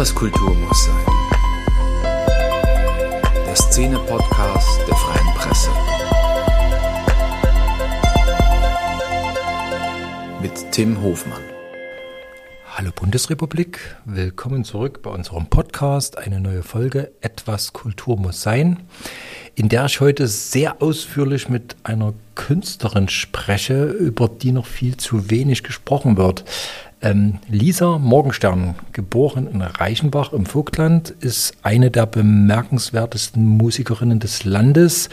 Etwas Kultur muss sein. Der Szene-Podcast der Freien Presse. Mit Tim Hofmann. Hallo Bundesrepublik, willkommen zurück bei unserem Podcast. Eine neue Folge Etwas Kultur muss sein, in der ich heute sehr ausführlich mit einer Künstlerin spreche, über die noch viel zu wenig gesprochen wird. Ähm, Lisa Morgenstern, geboren in Reichenbach im Vogtland, ist eine der bemerkenswertesten Musikerinnen des Landes.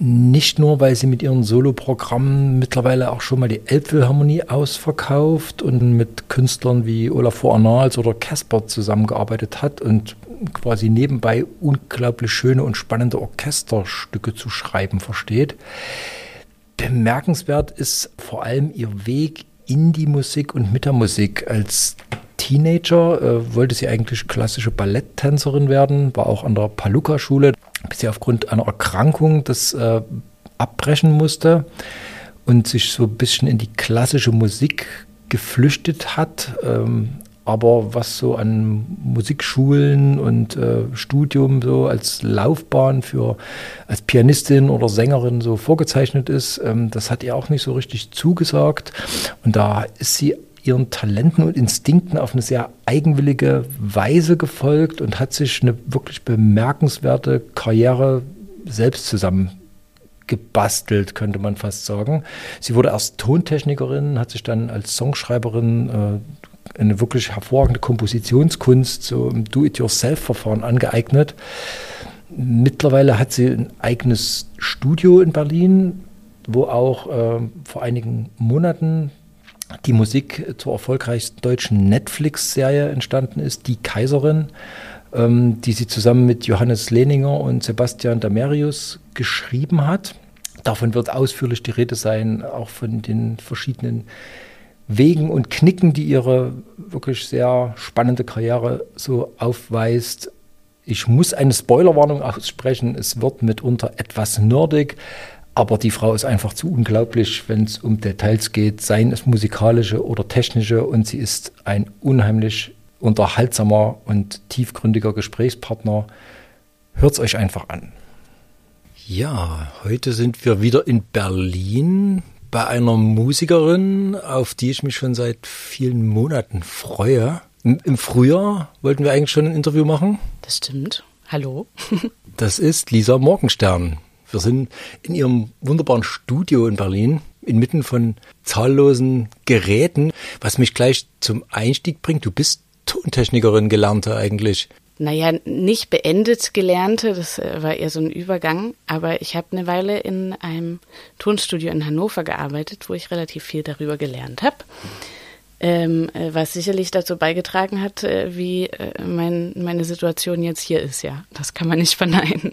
Nicht nur, weil sie mit ihren Soloprogrammen mittlerweile auch schon mal die Elbphilharmonie ausverkauft und mit Künstlern wie Olafur Arnals oder Casper zusammengearbeitet hat und quasi nebenbei unglaublich schöne und spannende Orchesterstücke zu schreiben versteht. Bemerkenswert ist vor allem ihr Weg Indie-Musik und mit der Musik. Als Teenager äh, wollte sie eigentlich klassische Balletttänzerin werden, war auch an der Paluca-Schule, bis sie aufgrund einer Erkrankung das äh, abbrechen musste und sich so ein bisschen in die klassische Musik geflüchtet hat. Ähm, aber was so an Musikschulen und äh, Studium so als Laufbahn für als Pianistin oder Sängerin so vorgezeichnet ist, ähm, das hat ihr auch nicht so richtig zugesagt. Und da ist sie ihren Talenten und Instinkten auf eine sehr eigenwillige Weise gefolgt und hat sich eine wirklich bemerkenswerte Karriere selbst zusammen gebastelt, könnte man fast sagen. Sie wurde erst Tontechnikerin, hat sich dann als Songschreiberin äh, eine wirklich hervorragende Kompositionskunst, so im Do-it-yourself-Verfahren angeeignet. Mittlerweile hat sie ein eigenes Studio in Berlin, wo auch äh, vor einigen Monaten die Musik zur erfolgreichsten deutschen Netflix-Serie entstanden ist, Die Kaiserin, ähm, die sie zusammen mit Johannes Lehninger und Sebastian Damerius geschrieben hat. Davon wird ausführlich die Rede sein, auch von den verschiedenen Wegen und Knicken, die ihre wirklich sehr spannende Karriere so aufweist. Ich muss eine Spoilerwarnung aussprechen. Es wird mitunter etwas nerdig, aber die Frau ist einfach zu unglaublich, wenn es um Details geht, seien es musikalische oder technische. Und sie ist ein unheimlich unterhaltsamer und tiefgründiger Gesprächspartner. Hört es euch einfach an. Ja, heute sind wir wieder in Berlin bei einer Musikerin, auf die ich mich schon seit vielen Monaten freue. Im Frühjahr wollten wir eigentlich schon ein Interview machen. Das stimmt. Hallo. das ist Lisa Morgenstern. Wir sind in ihrem wunderbaren Studio in Berlin, inmitten von zahllosen Geräten, was mich gleich zum Einstieg bringt. Du bist Tontechnikerin gelernte eigentlich naja, nicht beendet gelernte, das äh, war eher so ein Übergang, aber ich habe eine Weile in einem Tonstudio in Hannover gearbeitet, wo ich relativ viel darüber gelernt habe. Ähm, äh, was sicherlich dazu beigetragen hat, äh, wie mein, meine Situation jetzt hier ist, ja. Das kann man nicht verneinen.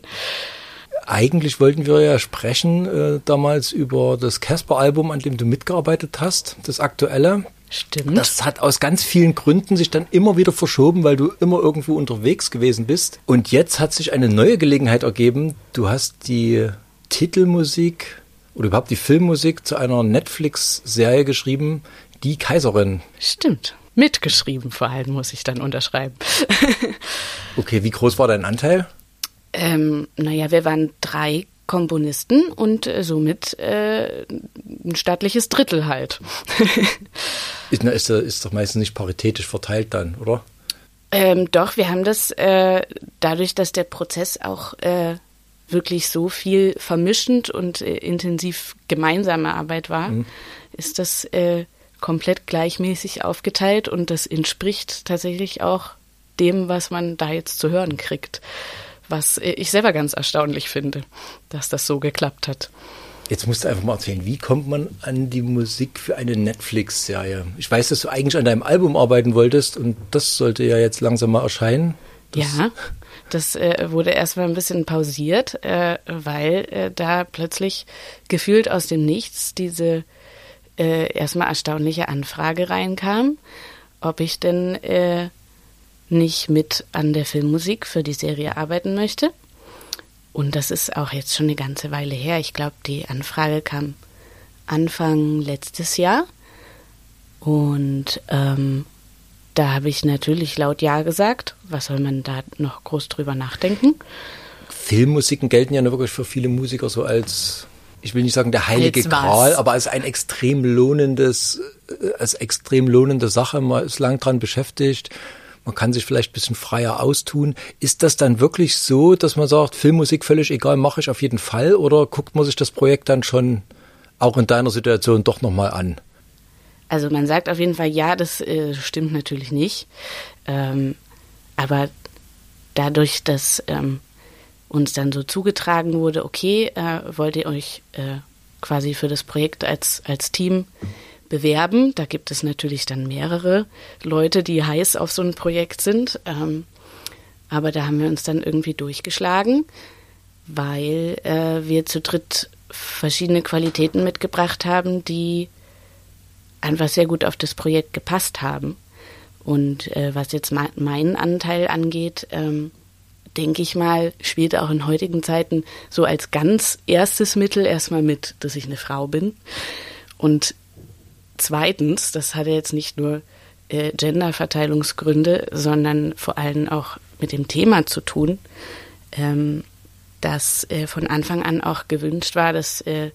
Eigentlich wollten wir ja sprechen äh, damals über das Casper-Album, an dem du mitgearbeitet hast, das aktuelle. Stimmt. Das hat aus ganz vielen Gründen sich dann immer wieder verschoben, weil du immer irgendwo unterwegs gewesen bist. Und jetzt hat sich eine neue Gelegenheit ergeben. Du hast die Titelmusik oder überhaupt die Filmmusik zu einer Netflix-Serie geschrieben, Die Kaiserin. Stimmt. Mitgeschrieben vor allem, muss ich dann unterschreiben. okay, wie groß war dein Anteil? Ähm, naja, wir waren drei Komponisten und äh, somit äh, ein staatliches Drittel halt. ist, ist, ist doch meistens nicht paritätisch verteilt dann, oder? Ähm, doch, wir haben das äh, dadurch, dass der Prozess auch äh, wirklich so viel vermischend und äh, intensiv gemeinsame Arbeit war, mhm. ist das äh, komplett gleichmäßig aufgeteilt und das entspricht tatsächlich auch dem, was man da jetzt zu hören kriegt was ich selber ganz erstaunlich finde, dass das so geklappt hat. Jetzt musst du einfach mal erzählen, wie kommt man an die Musik für eine Netflix-Serie? Ich weiß, dass du eigentlich an deinem Album arbeiten wolltest und das sollte ja jetzt langsam mal erscheinen. Das ja, das äh, wurde erstmal ein bisschen pausiert, äh, weil äh, da plötzlich gefühlt aus dem Nichts diese äh, erstmal erstaunliche Anfrage reinkam, ob ich denn äh, nicht mit an der Filmmusik für die Serie arbeiten möchte. Und das ist auch jetzt schon eine ganze Weile her. Ich glaube, die Anfrage kam Anfang letztes Jahr. Und ähm, da habe ich natürlich laut Ja gesagt. Was soll man da noch groß drüber nachdenken? Filmmusiken gelten ja wirklich für viele Musiker so als, ich will nicht sagen der heilige? Gral, aber als ein extrem lohnendes, äh, als extrem lohnende Sache. Man ist lang dran beschäftigt. Man kann sich vielleicht ein bisschen freier austun. Ist das dann wirklich so, dass man sagt, Filmmusik völlig egal, mache ich auf jeden Fall? Oder guckt man sich das Projekt dann schon auch in deiner Situation doch nochmal an? Also man sagt auf jeden Fall ja, das äh, stimmt natürlich nicht. Ähm, aber dadurch, dass ähm, uns dann so zugetragen wurde, okay, äh, wollt ihr euch äh, quasi für das Projekt als, als Team bewerben. Da gibt es natürlich dann mehrere Leute, die heiß auf so ein Projekt sind. Ähm, aber da haben wir uns dann irgendwie durchgeschlagen, weil äh, wir zu dritt verschiedene Qualitäten mitgebracht haben, die einfach sehr gut auf das Projekt gepasst haben. Und äh, was jetzt me meinen Anteil angeht, ähm, denke ich mal, spielt auch in heutigen Zeiten so als ganz erstes Mittel erstmal mit, dass ich eine Frau bin. Und zweitens, das hat ja jetzt nicht nur äh, Genderverteilungsgründe, sondern vor allem auch mit dem Thema zu tun, ähm, dass äh, von Anfang an auch gewünscht war, dass äh,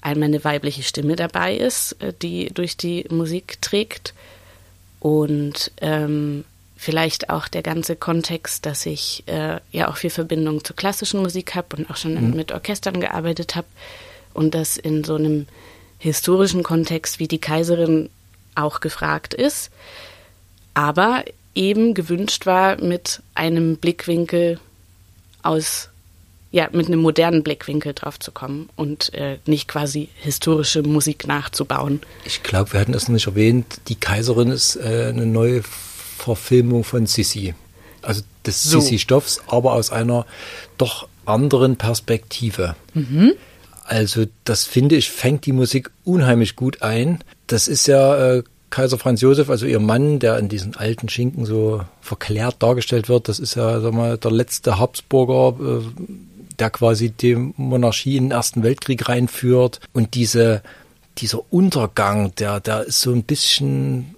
einmal eine weibliche Stimme dabei ist, äh, die durch die Musik trägt und ähm, vielleicht auch der ganze Kontext, dass ich äh, ja auch viel Verbindung zur klassischen Musik habe und auch schon Mhm. mit Orchestern gearbeitet habe und das in so einem historischen Kontext wie die Kaiserin auch gefragt ist, aber eben gewünscht war mit einem Blickwinkel aus ja, mit einem modernen Blickwinkel drauf zu kommen und äh, nicht quasi historische Musik nachzubauen. Ich glaube, wir hatten das noch nicht erwähnt. Die Kaiserin ist äh, eine neue Verfilmung von Sissi. Also des So. Sissi-Stoffs, aber aus einer doch anderen Perspektive. Also das finde ich, fängt die Musik unheimlich gut ein. Das ist ja äh, Kaiser Franz Josef, also ihr Mann, der in diesen alten Schinken so verklärt dargestellt wird. Das ist ja, sag mal, der letzte Habsburger, äh, der quasi die Monarchie in den Ersten Weltkrieg reinführt. Und diese, dieser Untergang, der, der ist so ein bisschen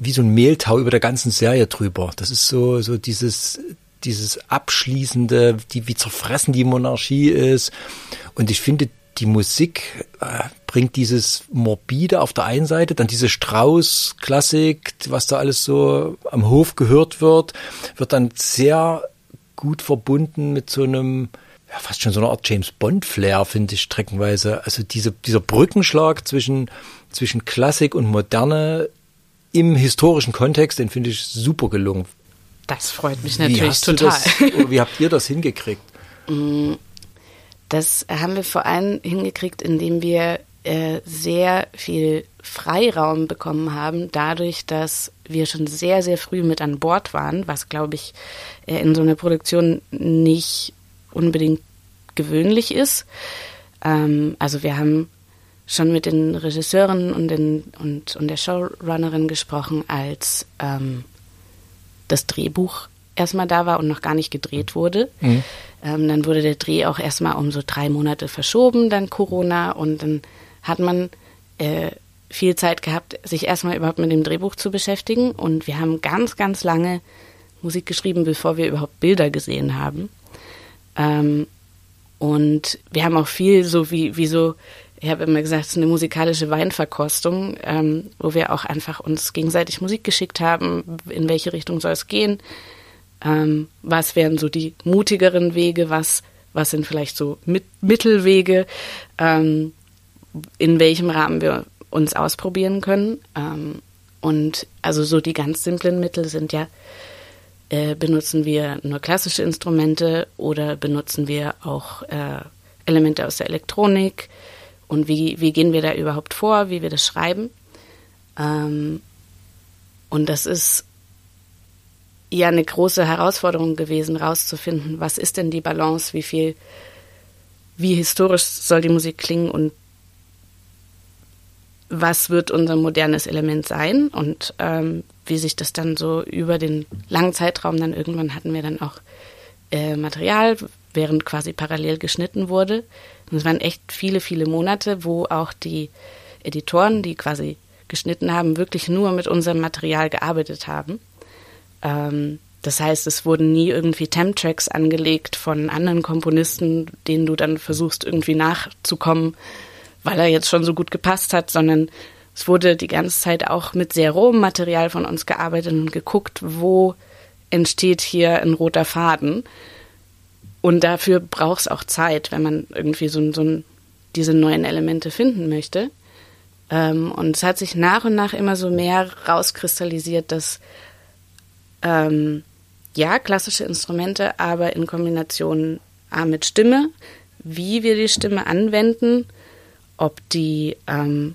wie so ein Mehltau über der ganzen Serie drüber. Das ist so, so dieses, dieses abschließende, die, wie zerfressen die Monarchie ist. Und ich finde, die Musik äh, bringt dieses Morbide auf der einen Seite, dann diese Strauß-Klassik, was da alles so am Hof gehört wird, wird dann sehr gut verbunden mit so einem, ja, fast schon so eine Art James Bond-Flair, finde ich streckenweise. Also diese, dieser Brückenschlag zwischen, zwischen Klassik und Moderne im historischen Kontext, den finde ich super gelungen. Das freut mich wie natürlich du total. Das, wie habt ihr das hingekriegt? Das haben wir vor allem hingekriegt, indem wir äh, sehr viel Freiraum bekommen haben, dadurch, dass wir schon sehr, sehr früh mit an Bord waren, was, glaube ich, äh, in so einer Produktion nicht unbedingt gewöhnlich ist. Ähm, also wir haben schon mit den Regisseuren und, den, und, und der Showrunnerin gesprochen, als ähm, das Drehbuch erstmal da war und noch gar nicht gedreht wurde. Ähm, dann wurde der Dreh auch erstmal um so drei Monate verschoben, dann Corona. Und dann hat man äh, viel Zeit gehabt, sich erstmal überhaupt mit dem Drehbuch zu beschäftigen. Und wir haben ganz, ganz lange Musik geschrieben, bevor wir überhaupt Bilder gesehen haben. Ähm, und wir haben auch viel so wie, wie so, ich habe immer gesagt, es ist eine musikalische Weinverkostung, ähm, wo wir auch einfach uns gegenseitig Musik geschickt haben, in welche Richtung soll es gehen, ähm, was wären so die mutigeren Wege, was, was sind vielleicht so mit, Mittelwege, ähm, in welchem Rahmen wir uns ausprobieren können. Ähm, und also so die ganz simplen Mittel sind ja, äh, benutzen wir nur klassische Instrumente oder benutzen wir auch äh, Elemente aus der Elektronik und wie, wie gehen wir da überhaupt vor, wie wir das schreiben. Ähm, und das ist ja eine große Herausforderung gewesen, rauszufinden, was ist denn die Balance, wie viel, wie historisch soll die Musik klingen und was wird unser modernes Element sein und ähm, wie sich das dann so über den langen Zeitraum dann irgendwann hatten wir dann auch äh, Material, während quasi parallel geschnitten wurde. Und es waren echt viele, viele Monate, wo auch die Editoren, die quasi geschnitten haben, wirklich nur mit unserem Material gearbeitet haben. Ähm, das heißt, es wurden nie irgendwie Temp-Tracks angelegt von anderen Komponisten, denen du dann versuchst irgendwie nachzukommen, weil er jetzt schon so gut gepasst hat, sondern es wurde die ganze Zeit auch mit sehr rohem Material von uns gearbeitet und geguckt, wo entsteht hier ein roter Faden. Und dafür braucht es auch Zeit, wenn man irgendwie so, so diese neuen Elemente finden möchte. Ähm, und es hat sich nach und nach immer so mehr rauskristallisiert, dass ähm, ja, klassische Instrumente, aber in Kombination A mit Stimme, wie wir die Stimme anwenden, ob die, ähm,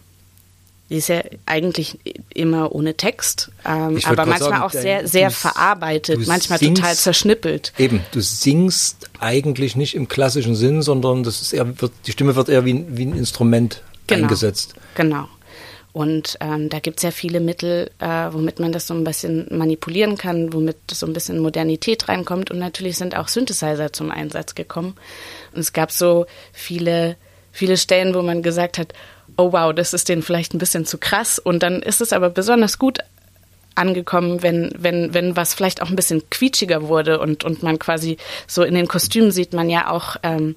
die ist ja eigentlich immer ohne Text, ähm, aber manchmal sagen, auch sehr, sehr verarbeitet, manchmal singst, total zerschnippelt. Eben, du singst eigentlich nicht im klassischen Sinn, sondern das ist eher, wird, die Stimme wird eher wie, wie ein Instrument genau, eingesetzt. Genau. Und ähm, da gibt es ja viele Mittel, äh, womit man das so ein bisschen manipulieren kann, womit so ein bisschen Modernität reinkommt. Und natürlich sind auch Synthesizer zum Einsatz gekommen. Und es gab so viele, viele Stellen, wo man gesagt hat, oh wow, das ist denen vielleicht ein bisschen zu krass. Und dann ist es aber besonders gut angekommen, wenn, wenn, wenn was vielleicht auch ein bisschen quietschiger wurde und, und man quasi so in den Kostümen sieht man ja auch ähm,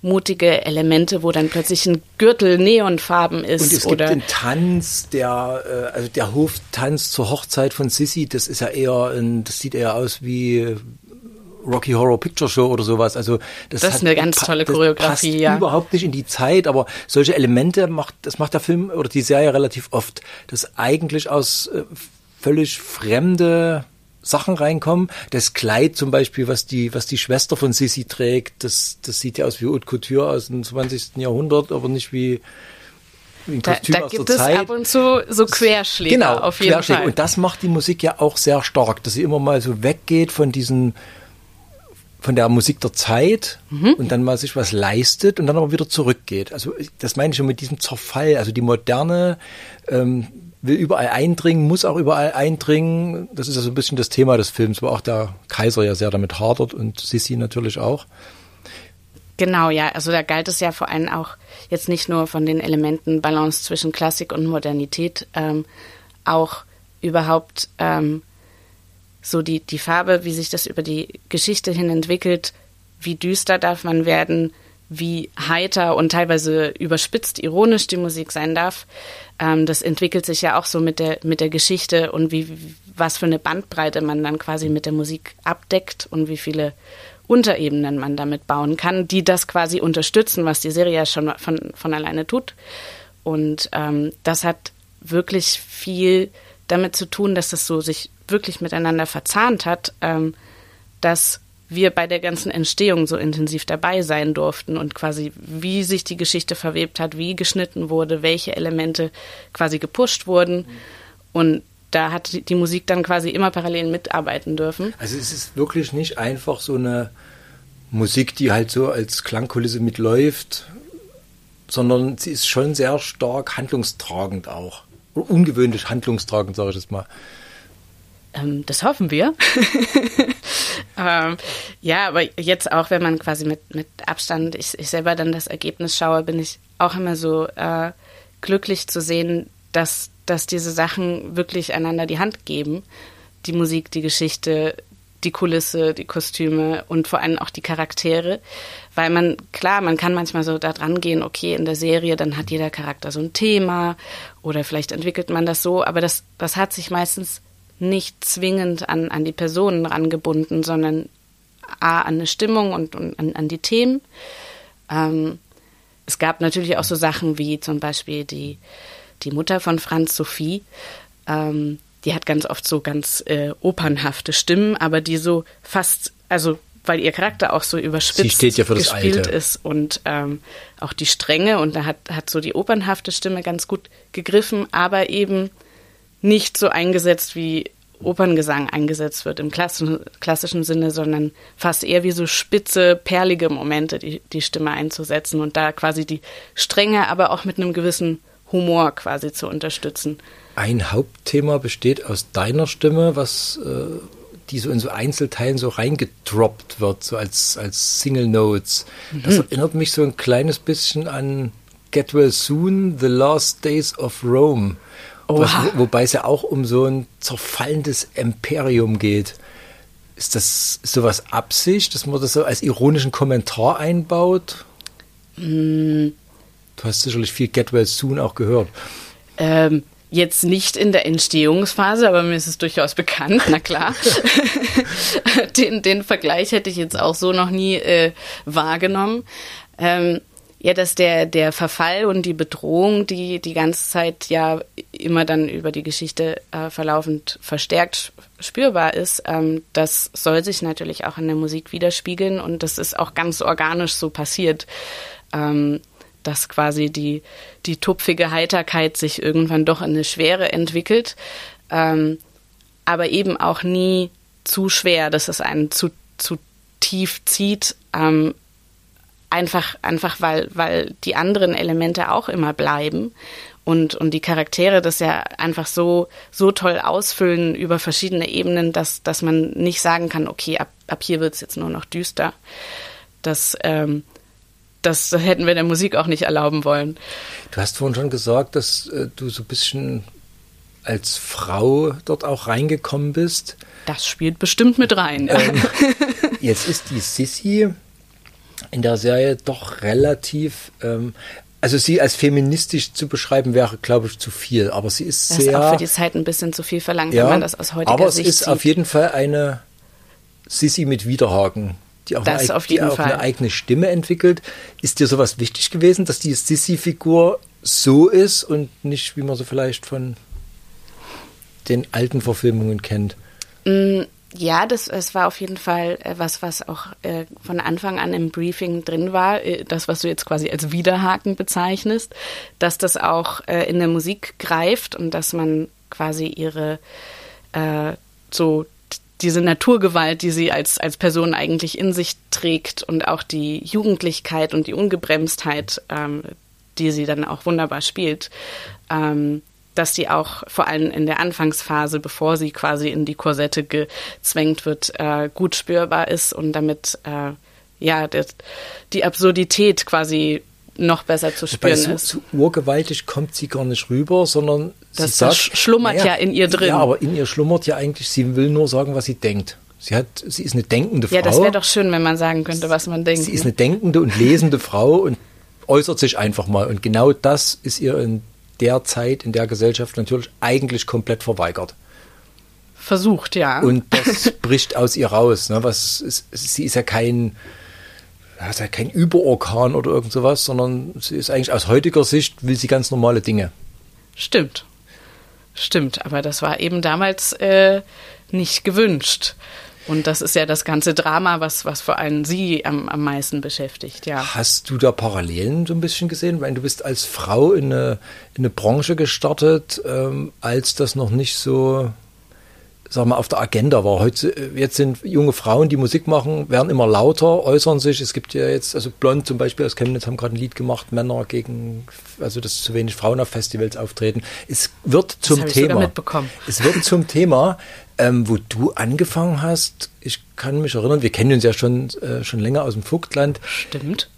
mutige Elemente, wo dann plötzlich ein Gürtel Neonfarben ist. Und es oder gibt den Tanz, der, äh, also der Hoftanz zur Hochzeit von Sissy, das ist ja eher, ein, das sieht eher aus wie Rocky Horror Picture Show oder sowas. Also das, das ist eine ganz tolle Choreografie, passt ja. Überhaupt nicht in die Zeit, aber solche Elemente macht, das macht der Film oder die Serie relativ oft, dass eigentlich aus äh, völlig fremde Sachen reinkommen. Das Kleid zum Beispiel, was die, was die Schwester von Sissy trägt, das, das sieht ja aus wie Haute Couture aus dem 20. Jahrhundert, aber nicht wie, wie ein Kostüm da, da aus gibt der es Zeit. ab und zu so Querschläge genau, auf jeden Querschläge. Fall. Und das macht die Musik ja auch sehr stark, dass sie immer mal so weggeht von diesen von der Musik der Zeit mhm. und dann mal sich was leistet und dann aber wieder zurückgeht. Also das meine ich schon mit diesem Zerfall. Also die moderne ähm, will überall eindringen, muss auch überall eindringen. Das ist ja so ein bisschen das Thema des Films, wo auch der Kaiser ja sehr damit hadert und Sissi natürlich auch. Genau, ja. Also da galt es ja vor allem auch jetzt nicht nur von den Elementen Balance zwischen Klassik und Modernität, ähm, auch überhaupt ähm, so die, die Farbe, wie sich das über die Geschichte hin entwickelt, wie düster darf man werden, wie heiter und teilweise überspitzt ironisch die Musik sein darf. Ähm, das entwickelt sich ja auch so mit der, mit der Geschichte und wie, was für eine Bandbreite man dann quasi mit der Musik abdeckt und wie viele Unterebenen man damit bauen kann, die das quasi unterstützen, was die Serie ja schon von, von alleine tut. Und ähm, das hat wirklich viel damit zu tun, dass das so sich wirklich miteinander verzahnt hat, ähm, dass wir bei der ganzen Entstehung so intensiv dabei sein durften und quasi wie sich die Geschichte verwebt hat, wie geschnitten wurde, welche Elemente quasi gepusht wurden. Und da hat die Musik dann quasi immer parallel mitarbeiten dürfen. Also es ist wirklich nicht einfach so eine Musik, die halt so als Klangkulisse mitläuft, sondern sie ist schon sehr stark handlungstragend auch. ungewöhnlich handlungstragend, sage ich das mal. Ähm, das hoffen wir. ähm, ja, aber jetzt auch, wenn man quasi mit, mit Abstand, ich, ich selber dann das Ergebnis schaue, bin ich auch immer so äh, glücklich zu sehen, dass, dass diese Sachen wirklich einander die Hand geben. Die Musik, die Geschichte, die Kulisse, die Kostüme und vor allem auch die Charaktere. Weil man, klar, man kann manchmal so da dran gehen, okay, in der Serie, dann hat jeder Charakter so ein Thema oder vielleicht entwickelt man das so, aber das, das hat sich meistens nicht zwingend an, an die Personen rangebunden, sondern A, an eine Stimmung und, und an, an die Themen. Ähm, es gab natürlich auch so Sachen wie zum Beispiel die, die Mutter von Franz Sophie. Ähm, die hat ganz oft so ganz äh, opernhafte Stimmen, aber die so fast, also weil ihr Charakter auch so überspitzt ja gespielt Alte. ist und ähm, auch die Strenge und da hat, hat so die opernhafte Stimme ganz gut gegriffen, aber eben nicht so eingesetzt, wie Operngesang eingesetzt wird im klassischen, klassischen Sinne, sondern fast eher wie so spitze, perlige Momente die, die Stimme einzusetzen und da quasi die Strenge, aber auch mit einem gewissen Humor quasi zu unterstützen. Ein Hauptthema besteht aus deiner Stimme, was äh, die so in so Einzelteilen so reingedroppt wird, so als, als Single Notes. Das mhm. erinnert mich so ein kleines bisschen an Get Well Soon, The Last Days of Rome Was, wobei es ja auch um so ein zerfallendes Imperium geht. Ist das sowas Absicht, dass man das so als ironischen Kommentar einbaut? Mm. Du hast sicherlich viel Get Well Soon auch gehört. Ähm, jetzt nicht in der Entstehungsphase, aber mir ist es durchaus bekannt, na klar. den, den Vergleich hätte ich jetzt auch so noch nie äh, wahrgenommen. Ähm, ja, dass der, der Verfall und die Bedrohung, die die ganze Zeit ja immer dann über die Geschichte äh, verlaufend verstärkt spürbar ist, ähm, das soll sich natürlich auch in der Musik widerspiegeln und das ist auch ganz organisch so passiert, ähm, dass quasi die, die tupfige Heiterkeit sich irgendwann doch in eine Schwere entwickelt, ähm, aber eben auch nie zu schwer, dass es einen zu, zu tief zieht, ähm, einfach, einfach weil, weil die anderen Elemente auch immer bleiben und, und die Charaktere das ja einfach so, so toll ausfüllen über verschiedene Ebenen, dass, dass man nicht sagen kann, okay, ab, ab hier wird es jetzt nur noch düster. Das, ähm, das hätten wir der Musik auch nicht erlauben wollen. Du hast vorhin schon gesagt, dass äh, du so ein bisschen als Frau dort auch reingekommen bist. Das spielt bestimmt mit rein. Ähm, jetzt ist die Sissy in der Serie doch relativ. Ähm, also sie als feministisch zu beschreiben wäre, glaube ich, zu viel. Aber sie ist das sehr. ist auch für die Zeit ein bisschen zu viel verlangt, ja, wenn man das aus heutiger aber Sicht es ist sieht. auf jeden Fall eine Sissy mit Widerhaken, die auch, Das eine, auf die jeden auch Fall. eine eigene Stimme entwickelt. Ist dir sowas wichtig gewesen, dass die Sissy-Figur so ist und nicht, wie man so vielleicht von den alten Verfilmungen kennt? Ja, das es war auf jeden Fall äh, was, was auch äh, von Anfang an im Briefing drin war, äh, das, was du jetzt quasi als Widerhaken bezeichnest, dass das auch äh, in der Musik greift und dass man quasi ihre äh, so diese Naturgewalt, die sie als, als Person eigentlich in sich trägt und auch die Jugendlichkeit und die Ungebremstheit, ähm, die sie dann auch wunderbar spielt, ähm, dass die auch vor allem in der Anfangsphase, bevor sie quasi in die Korsette gezwängt wird, äh, gut spürbar ist und damit äh, ja das, die Absurdität quasi noch besser zu spüren so, ist. so urgewaltig kommt sie gar nicht rüber, sondern Das- sie das sagt, schlummert ja in ihr drin. Ja, aber in ihr schlummert ja eigentlich, sie will nur sagen, was sie denkt. Sie hat, sie ist eine denkende Frau. Ja, das wäre doch schön, wenn man sagen könnte, was man denkt. Sie ist eine denkende und lesende Frau und äußert sich einfach mal. Und genau das ist ihr in der Zeit, in der Gesellschaft natürlich eigentlich komplett verweigert. Versucht, ja. Und das bricht aus ihr raus. Ne? Was ist, sie ist ja kein, ist ja kein Überorkan oder irgend sowas, sondern sie ist eigentlich aus heutiger Sicht, will sie ganz normale Dinge. Stimmt. Stimmt, aber das war eben damals äh, nicht gewünscht. Und das ist ja das ganze Drama, was, was vor allem sie am, am meisten beschäftigt, ja. Hast du da Parallelen so ein bisschen gesehen? Weil du bist als Frau in eine, in eine Branche gestartet, ähm, als das noch nicht so, sag mal, auf der Agenda war. Heute, äh, jetzt sind junge Frauen, die Musik machen, werden immer lauter, äußern sich. Es gibt ja jetzt, also Blond zum Beispiel aus Chemnitz haben gerade ein Lied gemacht, Männer gegen, also dass zu wenig Frauen auf Festivals auftreten. Es wird zum ich sogar Thema. mitbekommen. Es wird zum Thema, ähm, wo du angefangen hast. Ich kann mich erinnern, wir kennen uns ja schon, äh, schon länger aus dem Vogtland. Stimmt.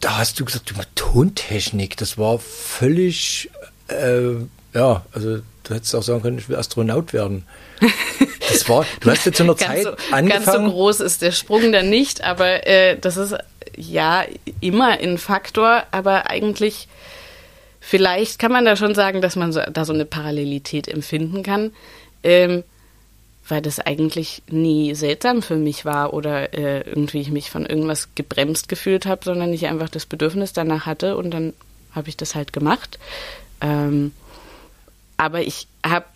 Da hast du gesagt, du Tontechnik, das war völlig, äh, ja, also du hättest auch sagen können, ich will Astronaut werden. Das war, du hast jetzt zu einer Zeit so, angefangen. ganz so groß ist der Sprung dann nicht, aber äh, das ist ja immer ein Faktor, aber eigentlich vielleicht kann man da schon sagen, dass man so, da so eine Parallelität empfinden kann, ähm, weil das eigentlich nie seltsam für mich war oder äh, irgendwie ich mich von irgendwas gebremst gefühlt habe, sondern ich einfach das Bedürfnis danach hatte und dann habe ich das halt gemacht. Ähm, aber ich habe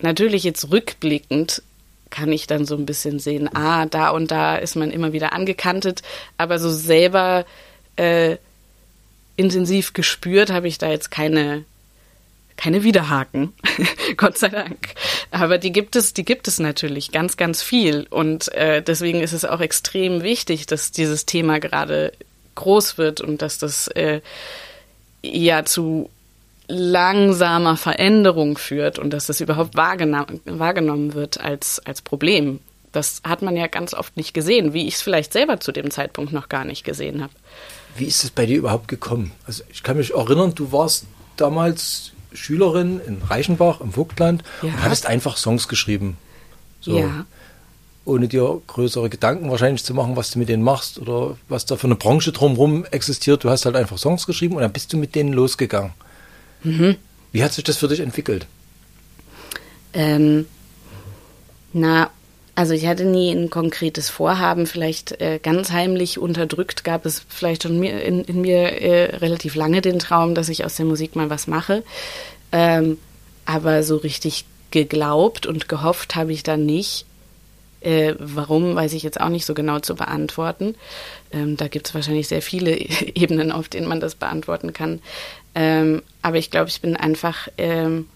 natürlich jetzt rückblickend kann ich dann so ein bisschen sehen, ah, da und da ist man immer wieder angekantet, aber so selber äh, intensiv gespürt habe ich da jetzt keine keine Widerhaken, Gott sei Dank. Aber die gibt es, die gibt es natürlich ganz, ganz viel und äh, deswegen ist es auch extrem wichtig, dass dieses Thema gerade groß wird und dass das äh, ja zu langsamer Veränderung führt und dass das überhaupt wahrgenommen, wahrgenommen wird als, als Problem. Das hat man ja ganz oft nicht gesehen, wie ich es vielleicht selber zu dem Zeitpunkt noch gar nicht gesehen habe. Wie ist es bei dir überhaupt gekommen? Also ich kann mich erinnern, du warst damals Schülerin in Reichenbach im Vogtland Ja. und hattest einfach Songs geschrieben. So, Ja. Ohne dir größere Gedanken wahrscheinlich zu machen, was du mit denen machst oder was da für eine Branche drumherum existiert. Du hast halt einfach Songs geschrieben und dann bist du mit denen losgegangen. Mhm. Wie hat sich das für dich entwickelt? Ähm, na, also ich hatte nie ein konkretes Vorhaben, vielleicht äh, ganz heimlich unterdrückt gab es vielleicht schon mir, in, in mir äh, relativ lange den Traum, dass ich aus der Musik mal was mache. Ähm, aber so richtig geglaubt und gehofft habe ich dann nicht. Äh, warum, weiß ich jetzt auch nicht so genau zu beantworten. Ähm, da gibt es wahrscheinlich sehr viele Ebenen, auf denen man das beantworten kann. Ähm, aber ich glaube, ich bin einfach ähm,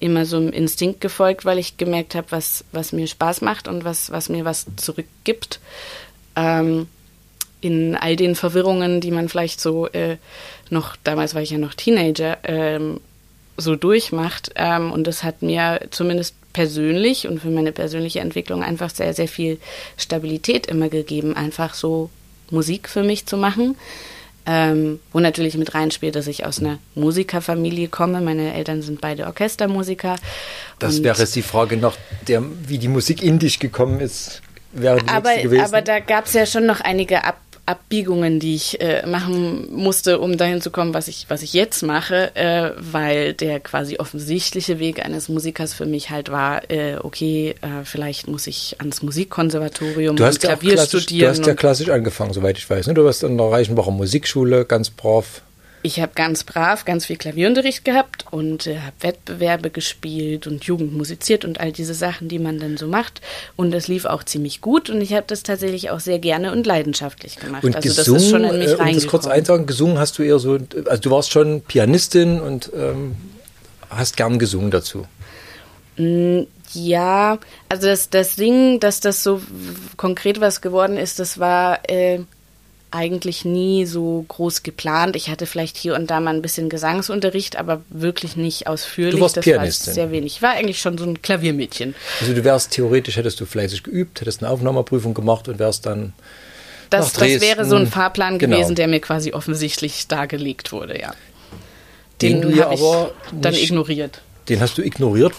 immer so einem Instinkt gefolgt, weil ich gemerkt habe, was, was mir Spaß macht und was, was mir was zurückgibt. Ähm, in all den Verwirrungen, die man vielleicht so äh, noch, damals war ich ja noch Teenager, ähm, so durchmacht. Ähm, und das hat mir zumindest persönlich und für meine persönliche Entwicklung einfach sehr, sehr viel Stabilität immer gegeben, einfach so Musik für mich zu machen. Ähm, wo natürlich mit reinspielt, dass ich aus einer Musikerfamilie komme. Meine Eltern sind beide Orchestermusiker. Das wäre jetzt die Frage nach der, wie die Musik in dich gekommen ist, wäre die aber, aber da gab es ja schon noch einige Ab Abbiegungen, die ich äh, machen musste, um dahin zu kommen, was ich, was ich jetzt mache, äh, weil der quasi offensichtliche Weg eines Musikers für mich halt war, äh, okay, äh, vielleicht muss ich ans Musikkonservatorium du hast, ja Klavier klassisch, du studieren. hast ja klassisch angefangen, soweit ich weiß. Ne? Du warst an der Reichenbacher Musikschule, ganz brav. Ich habe ganz brav ganz viel Klavierunterricht gehabt und äh, habe Wettbewerbe gespielt und Jugend musiziert und all diese Sachen, die man dann so macht. Und das lief auch ziemlich gut und ich habe das tatsächlich auch sehr gerne und leidenschaftlich gemacht. Und also gesungen, das ist schon in mich äh, um das kurz einsagen, gesungen hast du eher so, also du warst schon Pianistin und ähm, hast gern gesungen dazu. Ja, also das, das Ding, dass das so konkret was geworden ist, das war äh, eigentlich nie so groß geplant. Ich hatte vielleicht hier und da mal ein bisschen Gesangsunterricht, aber wirklich nicht ausführlich. Du warst das Pianistin. war sehr wenig. Ich war eigentlich schon so ein Klaviermädchen. Also du wärst theoretisch, hättest du fleißig geübt, hättest eine Aufnahmeprüfung gemacht und wärst dann Das, Nach das wäre so ein. Fahrplan Genau. gewesen, der mir quasi offensichtlich dargelegt wurde, ja. Den du ja hab ich aber dann nicht- ignoriert. Den hast du ignoriert.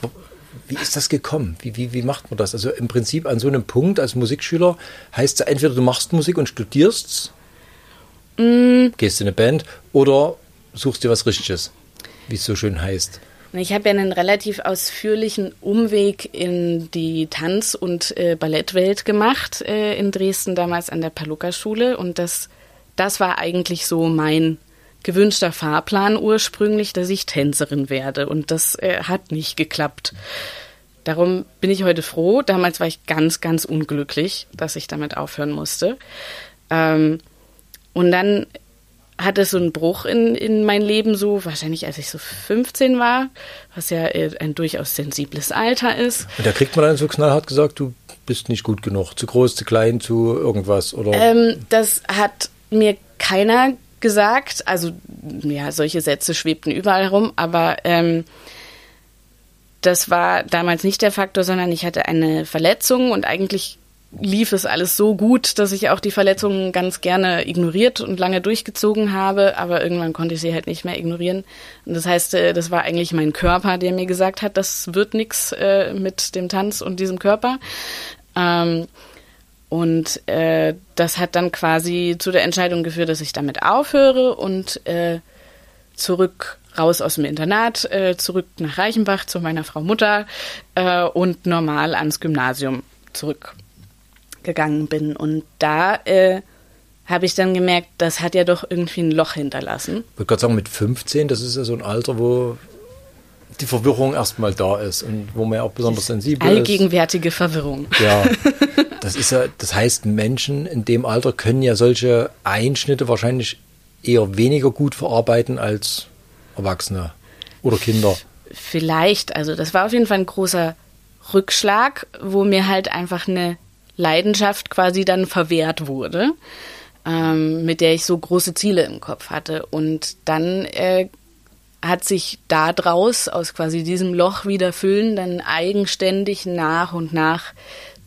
Wie ist das gekommen? Wie, wie, wie macht man das? Also im Prinzip an so einem Punkt als Musikschüler heißt es entweder du machst Musik und studierst, Mm. gehst in eine Band oder suchst dir was Richtiges, wie es so schön heißt. Ich habe ja einen relativ ausführlichen Umweg in die Tanz- und äh, Ballettwelt gemacht äh, in Dresden, damals an der Paluca-Schule. Und das, das war eigentlich so mein gewünschter Fahrplan ursprünglich, dass ich Tänzerin werde. Und das äh, hat nicht geklappt. Darum bin ich heute froh. Damals war ich ganz, ganz unglücklich, dass ich damit aufhören musste. Ähm, und dann hat es so einen Bruch in, in mein Leben so, wahrscheinlich als ich so 15 war, was ja äh, ein durchaus sensibles Alter ist. Und da kriegt man dann so knallhart gesagt, du bist nicht gut genug, zu groß, zu klein, zu irgendwas oder Ähm, das hat mir keiner gesagt. Also, ja, solche Sätze schwebten überall rum, aber ähm, das war damals nicht der Faktor, sondern ich hatte eine Verletzung und eigentlich lief es alles so gut, dass ich auch die Verletzung ganz gerne ignoriert und lange durchgezogen habe, aber irgendwann konnte ich sie halt nicht mehr ignorieren. Und das heißt, äh, das war eigentlich mein Körper, der mir gesagt hat, das wird nix äh, mit dem Tanz und diesem Körper. Ähm, und äh, das hat dann quasi zu der Entscheidung geführt, dass ich damit aufhöre und zurück raus aus dem Internat, zurück nach Reichenbach zu meiner Frau Mutter und normal ans Gymnasium zurückgegangen bin. Und da äh, habe ich dann gemerkt, das hat ja doch irgendwie ein Loch hinterlassen. ich würde gerade sagen, mit 15, das ist ja so ein Alter, wo die Verwirrung erstmal da ist und wo man ja auch besonders sensibel ist. Allgegenwärtige Verwirrung. Ja, das ist ja, das heißt, Menschen in dem Alter können ja solche Einschnitte wahrscheinlich eher weniger gut verarbeiten als Erwachsene oder Kinder. Vielleicht, also das war auf jeden Fall ein großer Rückschlag, wo mir halt einfach eine Leidenschaft quasi dann verwehrt wurde, ähm, mit der ich so große Ziele im Kopf hatte. Und dann äh, hat sich da draus, aus quasi diesem Loch wieder füllen, dann eigenständig nach und nach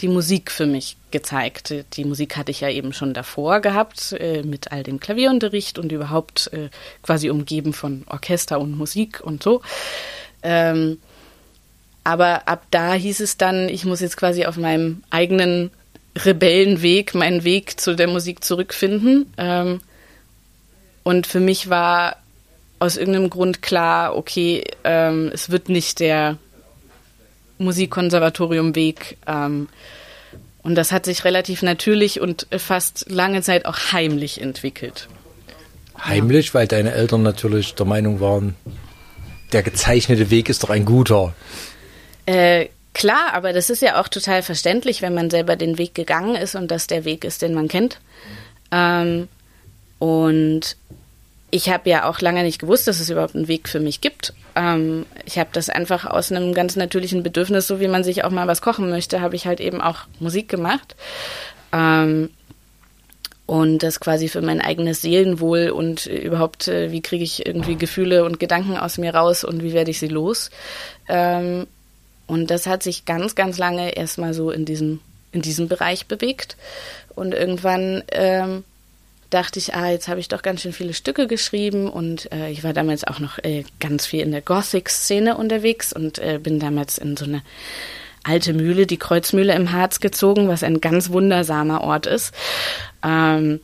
die Musik für mich gezeigt. Die Musik hatte ich ja eben schon davor gehabt, äh, mit all dem Klavierunterricht und überhaupt äh, quasi umgeben von Orchester und Musik und so. Ähm, aber ab da hieß es dann, ich muss jetzt quasi auf meinem eigenen Rebellenweg, meinen Weg zu der Musik zurückfinden. Ähm, und für mich war aus irgendeinem Grund klar, okay, ähm, es wird nicht der Musikkonservatorium-Weg. Ähm, und das hat sich relativ natürlich und fast lange Zeit auch heimlich entwickelt. Heimlich, ja. weil deine Eltern natürlich der Meinung waren, der gezeichnete Weg ist doch ein guter. Äh, klar, aber das ist ja auch total verständlich, wenn man selber den Weg gegangen ist und das der Weg ist, den man kennt. Ähm, und ich habe ja auch lange nicht gewusst, dass es überhaupt einen Weg für mich gibt. Ähm, ich habe das einfach aus einem ganz natürlichen Bedürfnis, so wie man sich auch mal was kochen möchte, habe ich halt eben auch Musik gemacht. Ähm, und das quasi für mein eigenes Seelenwohl und überhaupt, äh, wie kriege ich irgendwie Gefühle und Gedanken aus mir raus und wie werde ich sie los. Ähm, und das hat sich ganz, ganz lange erstmal so in diesem, in diesem Bereich bewegt. Und irgendwann ähm, dachte ich, ah, jetzt habe ich doch ganz schön viele Stücke geschrieben und äh, ich war damals auch noch äh, ganz viel in der Gothic-Szene unterwegs und äh, bin damals in so eine alte Mühle, die Kreuzmühle im Harz gezogen, was ein ganz wundersamer Ort ist. Ähm,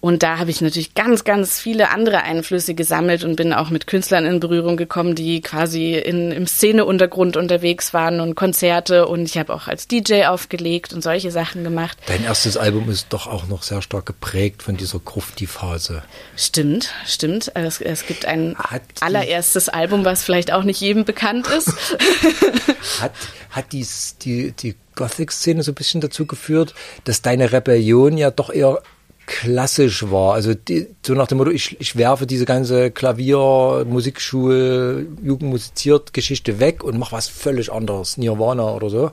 und da habe ich natürlich ganz, ganz viele andere Einflüsse gesammelt und bin auch mit Künstlern in Berührung gekommen, die quasi in, im Szeneuntergrund unterwegs waren und Konzerte. Und ich habe auch als DJ aufgelegt und solche Sachen gemacht. Dein erstes Album ist doch auch noch sehr stark geprägt von dieser Grufti-Phase. Stimmt, stimmt. Also es, es gibt ein hat allererstes Album, was vielleicht auch nicht jedem bekannt ist. hat, hat die, die, die Gothic-Szene so ein bisschen dazu geführt, dass deine Rebellion ja doch eher klassisch war. Also die, so nach dem Motto, ich, ich werfe diese ganze Klavier, Musikschule, Jugendmusiziert Geschichte weg und mach was völlig anderes, Nirvana oder so.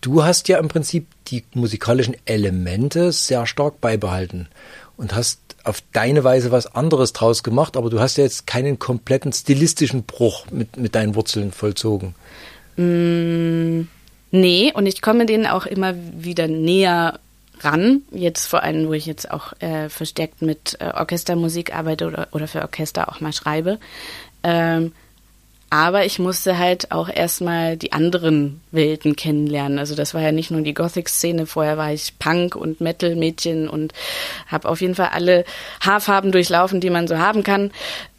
Du hast ja im Prinzip die musikalischen Elemente sehr stark beibehalten und hast auf deine Weise was anderes draus gemacht, aber du hast ja jetzt keinen kompletten stilistischen Bruch mit, mit deinen Wurzeln vollzogen. Mm, nee, und ich komme denen auch immer wieder näher ran. Jetzt vor allem, wo ich jetzt auch äh, verstärkt mit äh, Orchestermusik arbeite oder, oder für Orchester auch mal schreibe. Ähm, aber ich musste halt auch erstmal die anderen Welten kennenlernen. Also das war ja nicht nur die Gothic-Szene. Vorher war ich Punk und Metal-Mädchen und habe auf jeden Fall alle Haarfarben durchlaufen, die man so haben kann.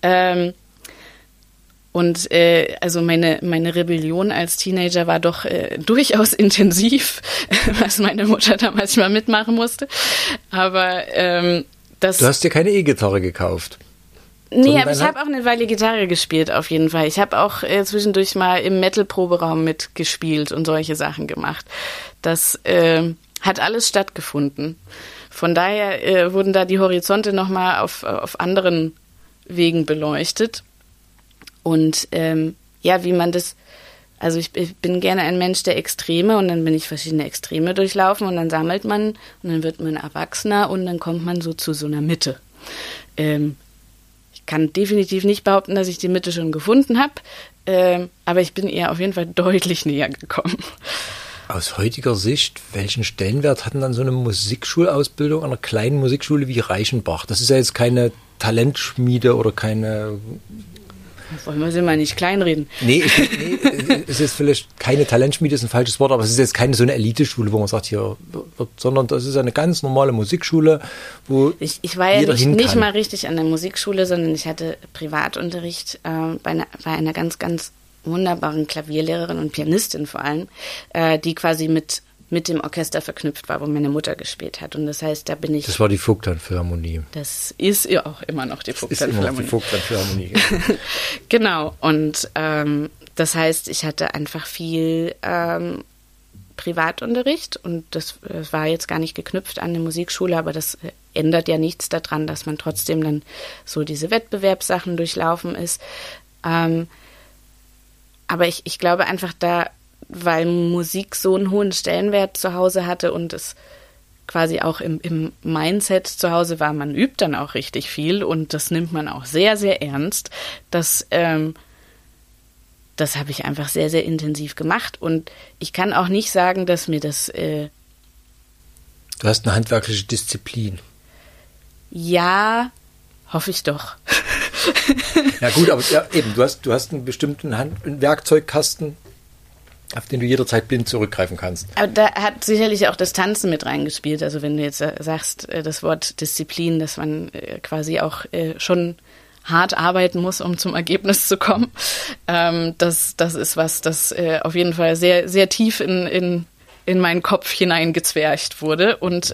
Ähm, und äh, also meine, meine Rebellion als Teenager war doch äh, durchaus intensiv, was meine Mutter damals mal mitmachen musste. Aber ähm, das. Du hast dir keine E-Gitarre gekauft. Nee, aber ich habe auch eine Weile Gitarre gespielt, auf jeden Fall. Ich habe auch äh, zwischendurch mal im Metal-Proberaum mitgespielt und solche Sachen gemacht. Das äh, hat alles stattgefunden. Von daher äh, wurden da die Horizonte nochmal auf, auf anderen Wegen beleuchtet. Und ähm, ja, wie man das, also ich, ich, bin gerne ein Mensch der Extreme und dann bin ich verschiedene Extreme durchlaufen und dann sammelt man und dann wird man Erwachsener und dann kommt man so zu so einer Mitte. Ähm, ich kann definitiv nicht behaupten, dass ich die Mitte schon gefunden habe, ähm, aber ich bin ihr auf jeden Fall deutlich näher gekommen. Aus heutiger Sicht, welchen Stellenwert hat denn dann so eine Musikschulausbildung an einer kleinen Musikschule wie Reichenbach? Das ist ja jetzt keine Talentschmiede oder keine wollen wir sie mal nicht kleinreden. Nee, ich, nee, es ist vielleicht keine Talentschmiede, ist ein falsches Wort, aber es ist jetzt keine so eine Eliteschule, wo man sagt, hier, sondern das ist eine ganz normale Musikschule, wo. Ich, ich war ja nicht, nicht, mal richtig an der Musikschule, sondern ich hatte Privatunterricht äh, bei, einer, bei einer ganz, ganz wunderbaren Klavierlehrerin und Pianistin vor allem, äh, die quasi mit mit dem Orchester verknüpft war, wo meine Mutter gespielt hat. Und das heißt, da bin ich. Das war die Vogtland-Philharmonie. Das ist ja auch immer noch die Vogtland-Philharmonie. Genau. Und ähm, das heißt, ich hatte einfach viel ähm, Privatunterricht und das, das, war jetzt gar nicht geknüpft an eine Musikschule, aber das ändert ja nichts daran, dass man trotzdem dann so diese Wettbewerbssachen durchlaufen ist. Ähm, aber ich, ich glaube einfach, da weil Musik so einen hohen Stellenwert zu Hause hatte und es quasi auch im, im Mindset zu Hause war, man übt dann auch richtig viel und das nimmt man auch sehr, sehr ernst. Das, ähm, das habe ich einfach sehr, sehr intensiv gemacht und ich kann auch nicht sagen, dass mir das. Äh, du hast eine handwerkliche Disziplin. Ja, hoffe ich doch. ja gut, aber ja, eben, du hast, du hast einen bestimmten Hand einen Werkzeugkasten, auf den du jederzeit blind zurückgreifen kannst. Aber da hat sicherlich auch das Tanzen mit reingespielt. Also wenn du jetzt äh, sagst, äh, das Wort Disziplin, dass man äh, quasi auch schon hart arbeiten muss, um zum Ergebnis zu kommen. Ähm, das, das ist was, das auf jeden Fall sehr, sehr tief in, in, in meinen Kopf hineingezwercht wurde. Und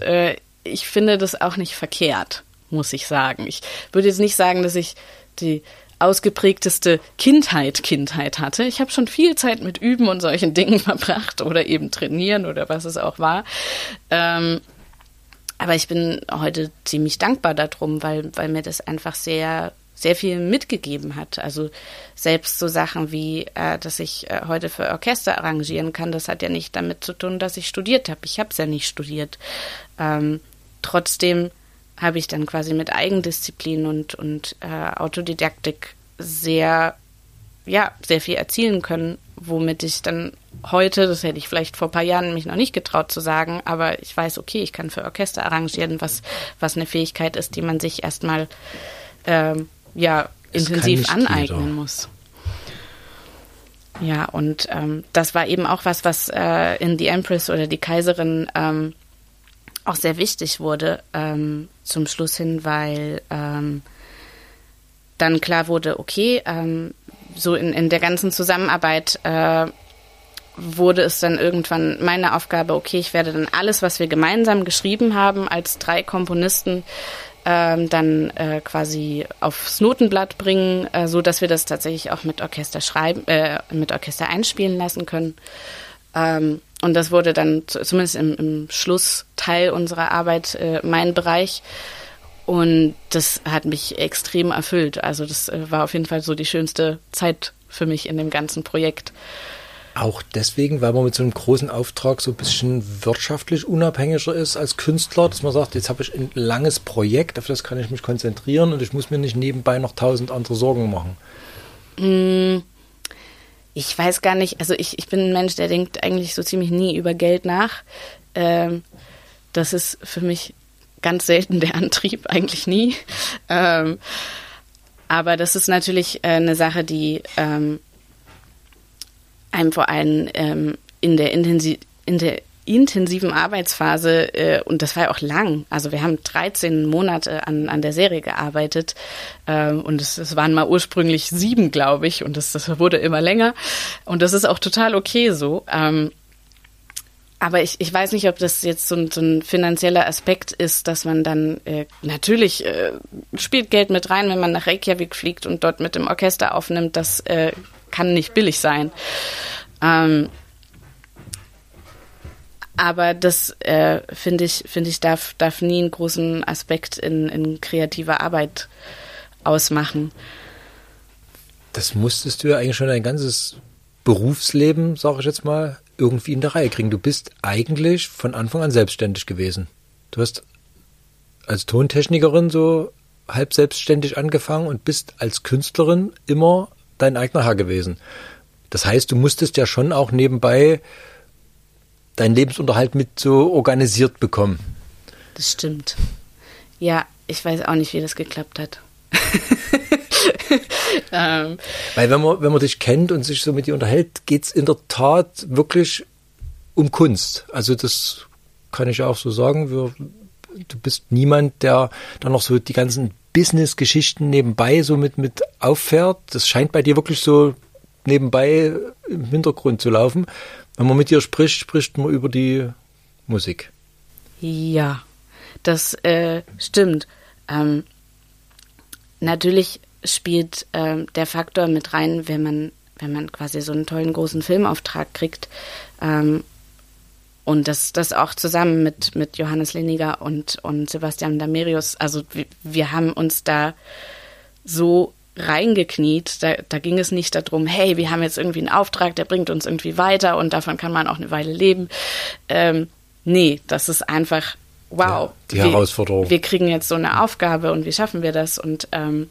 ich finde das auch nicht verkehrt, muss ich sagen. Ich würde jetzt nicht sagen, dass ich die ausgeprägteste Kindheit Kindheit hatte. Ich habe schon viel Zeit mit Üben und solchen Dingen verbracht oder eben trainieren oder was es auch war. Ähm, aber ich bin heute ziemlich dankbar darum, weil, weil mir das einfach sehr, sehr viel mitgegeben hat. Also selbst so Sachen wie, äh, dass ich äh, heute für Orchester arrangieren kann, das hat ja nicht damit zu tun, dass ich studiert habe. Ich habe es ja nicht studiert. Ähm, trotzdem habe ich dann quasi mit Eigendisziplin und, und äh, Autodidaktik sehr, ja, sehr viel erzielen können, womit ich dann heute, das hätte ich vielleicht vor ein paar Jahren mich noch nicht getraut zu sagen, aber ich weiß, okay, ich kann für Orchester arrangieren, was, was eine Fähigkeit ist, die man sich erstmal ähm, ja, intensiv aneignen jeder. muss. Ja, und ähm, das war eben auch was, was äh, in The Empress oder die Kaiserin ähm, auch sehr wichtig wurde ähm, zum Schluss hin, weil ähm, dann klar wurde, okay, ähm, so in, in der ganzen Zusammenarbeit äh, wurde es dann irgendwann meine Aufgabe, okay, ich werde dann alles, was wir gemeinsam geschrieben haben, als drei Komponisten ähm, dann äh, quasi aufs Notenblatt bringen, äh, so dass wir das tatsächlich auch mit Orchester schreiben, äh, mit Orchester einspielen lassen können. Ähm, und das wurde dann zumindest im, im Schlussteil unserer Arbeit äh, mein Bereich. Und das hat mich extrem erfüllt. Also das äh, war auf jeden Fall so die schönste Zeit für mich in dem ganzen Projekt. Auch deswegen, weil man mit so einem großen Auftrag so ein bisschen wirtschaftlich unabhängiger ist als Künstler, dass man sagt, jetzt habe ich ein langes Projekt, auf das kann ich mich konzentrieren und ich muss mir nicht nebenbei noch tausend andere Sorgen machen. Mm ich weiß gar nicht, also ich, ich bin ein Mensch, der denkt eigentlich so ziemlich nie über Geld nach. Ähm, das ist für mich ganz selten der Antrieb, eigentlich nie. Ähm, aber das ist natürlich äh, eine Sache, die ähm, einem vor allem ähm, in der Intensi in der intensiven Arbeitsphase äh, und das war ja auch lang. Also wir haben 13 Monate an, an der Serie gearbeitet ähm, und es, es waren mal ursprünglich sieben, glaube ich, und das, das wurde immer länger und das ist auch total okay so. Ähm, aber ich, ich weiß nicht, ob das jetzt so ein, so ein finanzieller Aspekt ist, dass man dann äh, natürlich äh, spielt Geld mit rein, wenn man nach Reykjavik fliegt und dort mit dem Orchester aufnimmt. Das äh, kann nicht billig sein. Ähm, aber das äh, finde ich, finde ich, darf, darf nie einen großen Aspekt in, in kreativer Arbeit ausmachen. Das musstest du ja eigentlich schon dein ganzes Berufsleben, sage ich jetzt mal, irgendwie in der Reihe kriegen. Du bist eigentlich von Anfang an selbstständig gewesen. Du hast als Tontechnikerin so halb selbstständig angefangen und bist als Künstlerin immer dein eigener Herr gewesen. Das heißt, du musstest ja schon auch nebenbei deinen Lebensunterhalt mit so organisiert bekommen. Das stimmt. Ja, ich weiß auch nicht, wie das geklappt hat. ähm. Weil wenn man, wenn man dich kennt und sich so mit dir unterhält, geht es in der Tat wirklich um Kunst. Also das kann ich auch so sagen. Wir, du bist niemand, der dann noch so die ganzen Business-Geschichten nebenbei so mit, mit auffährt. Das scheint bei dir wirklich so nebenbei im Hintergrund zu laufen. Wenn man mit dir spricht, spricht man über die Musik. Ja, das äh, stimmt. Ähm, natürlich spielt äh, der Faktor mit rein, wenn man, wenn man quasi so einen tollen großen Filmauftrag kriegt. Ähm, und das, das auch zusammen mit, mit Johannes Leniger und, und Sebastian Damerius. Also wir, wir haben uns da so reingekniet. Da, da ging es nicht darum, hey, wir haben jetzt irgendwie einen Auftrag, der bringt uns irgendwie weiter und davon kann man auch eine Weile leben. Ähm, nee, das ist einfach wow, die wir, Herausforderung. wir kriegen jetzt so eine Aufgabe und wie schaffen wir das? Und ähm,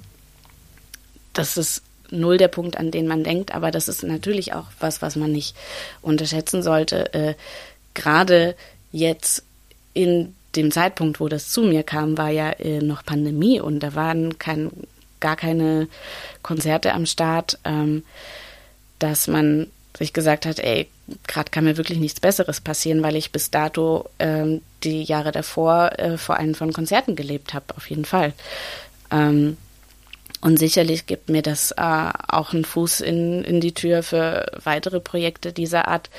das ist null der Punkt, an den man denkt, aber das ist natürlich auch was, was man nicht unterschätzen sollte. Äh, Gerade jetzt in dem Zeitpunkt, wo das zu mir kam, war ja äh, noch Pandemie und da waren kein, gar keine Konzerte am Start, ähm, dass man sich gesagt hat, ey, gerade kann mir wirklich nichts Besseres passieren, weil ich bis dato ähm, die Jahre davor äh, vor allem von Konzerten gelebt habe, auf jeden Fall. Ähm, und sicherlich gibt mir das äh, auch einen Fuß in, in die Tür für weitere Projekte dieser Art.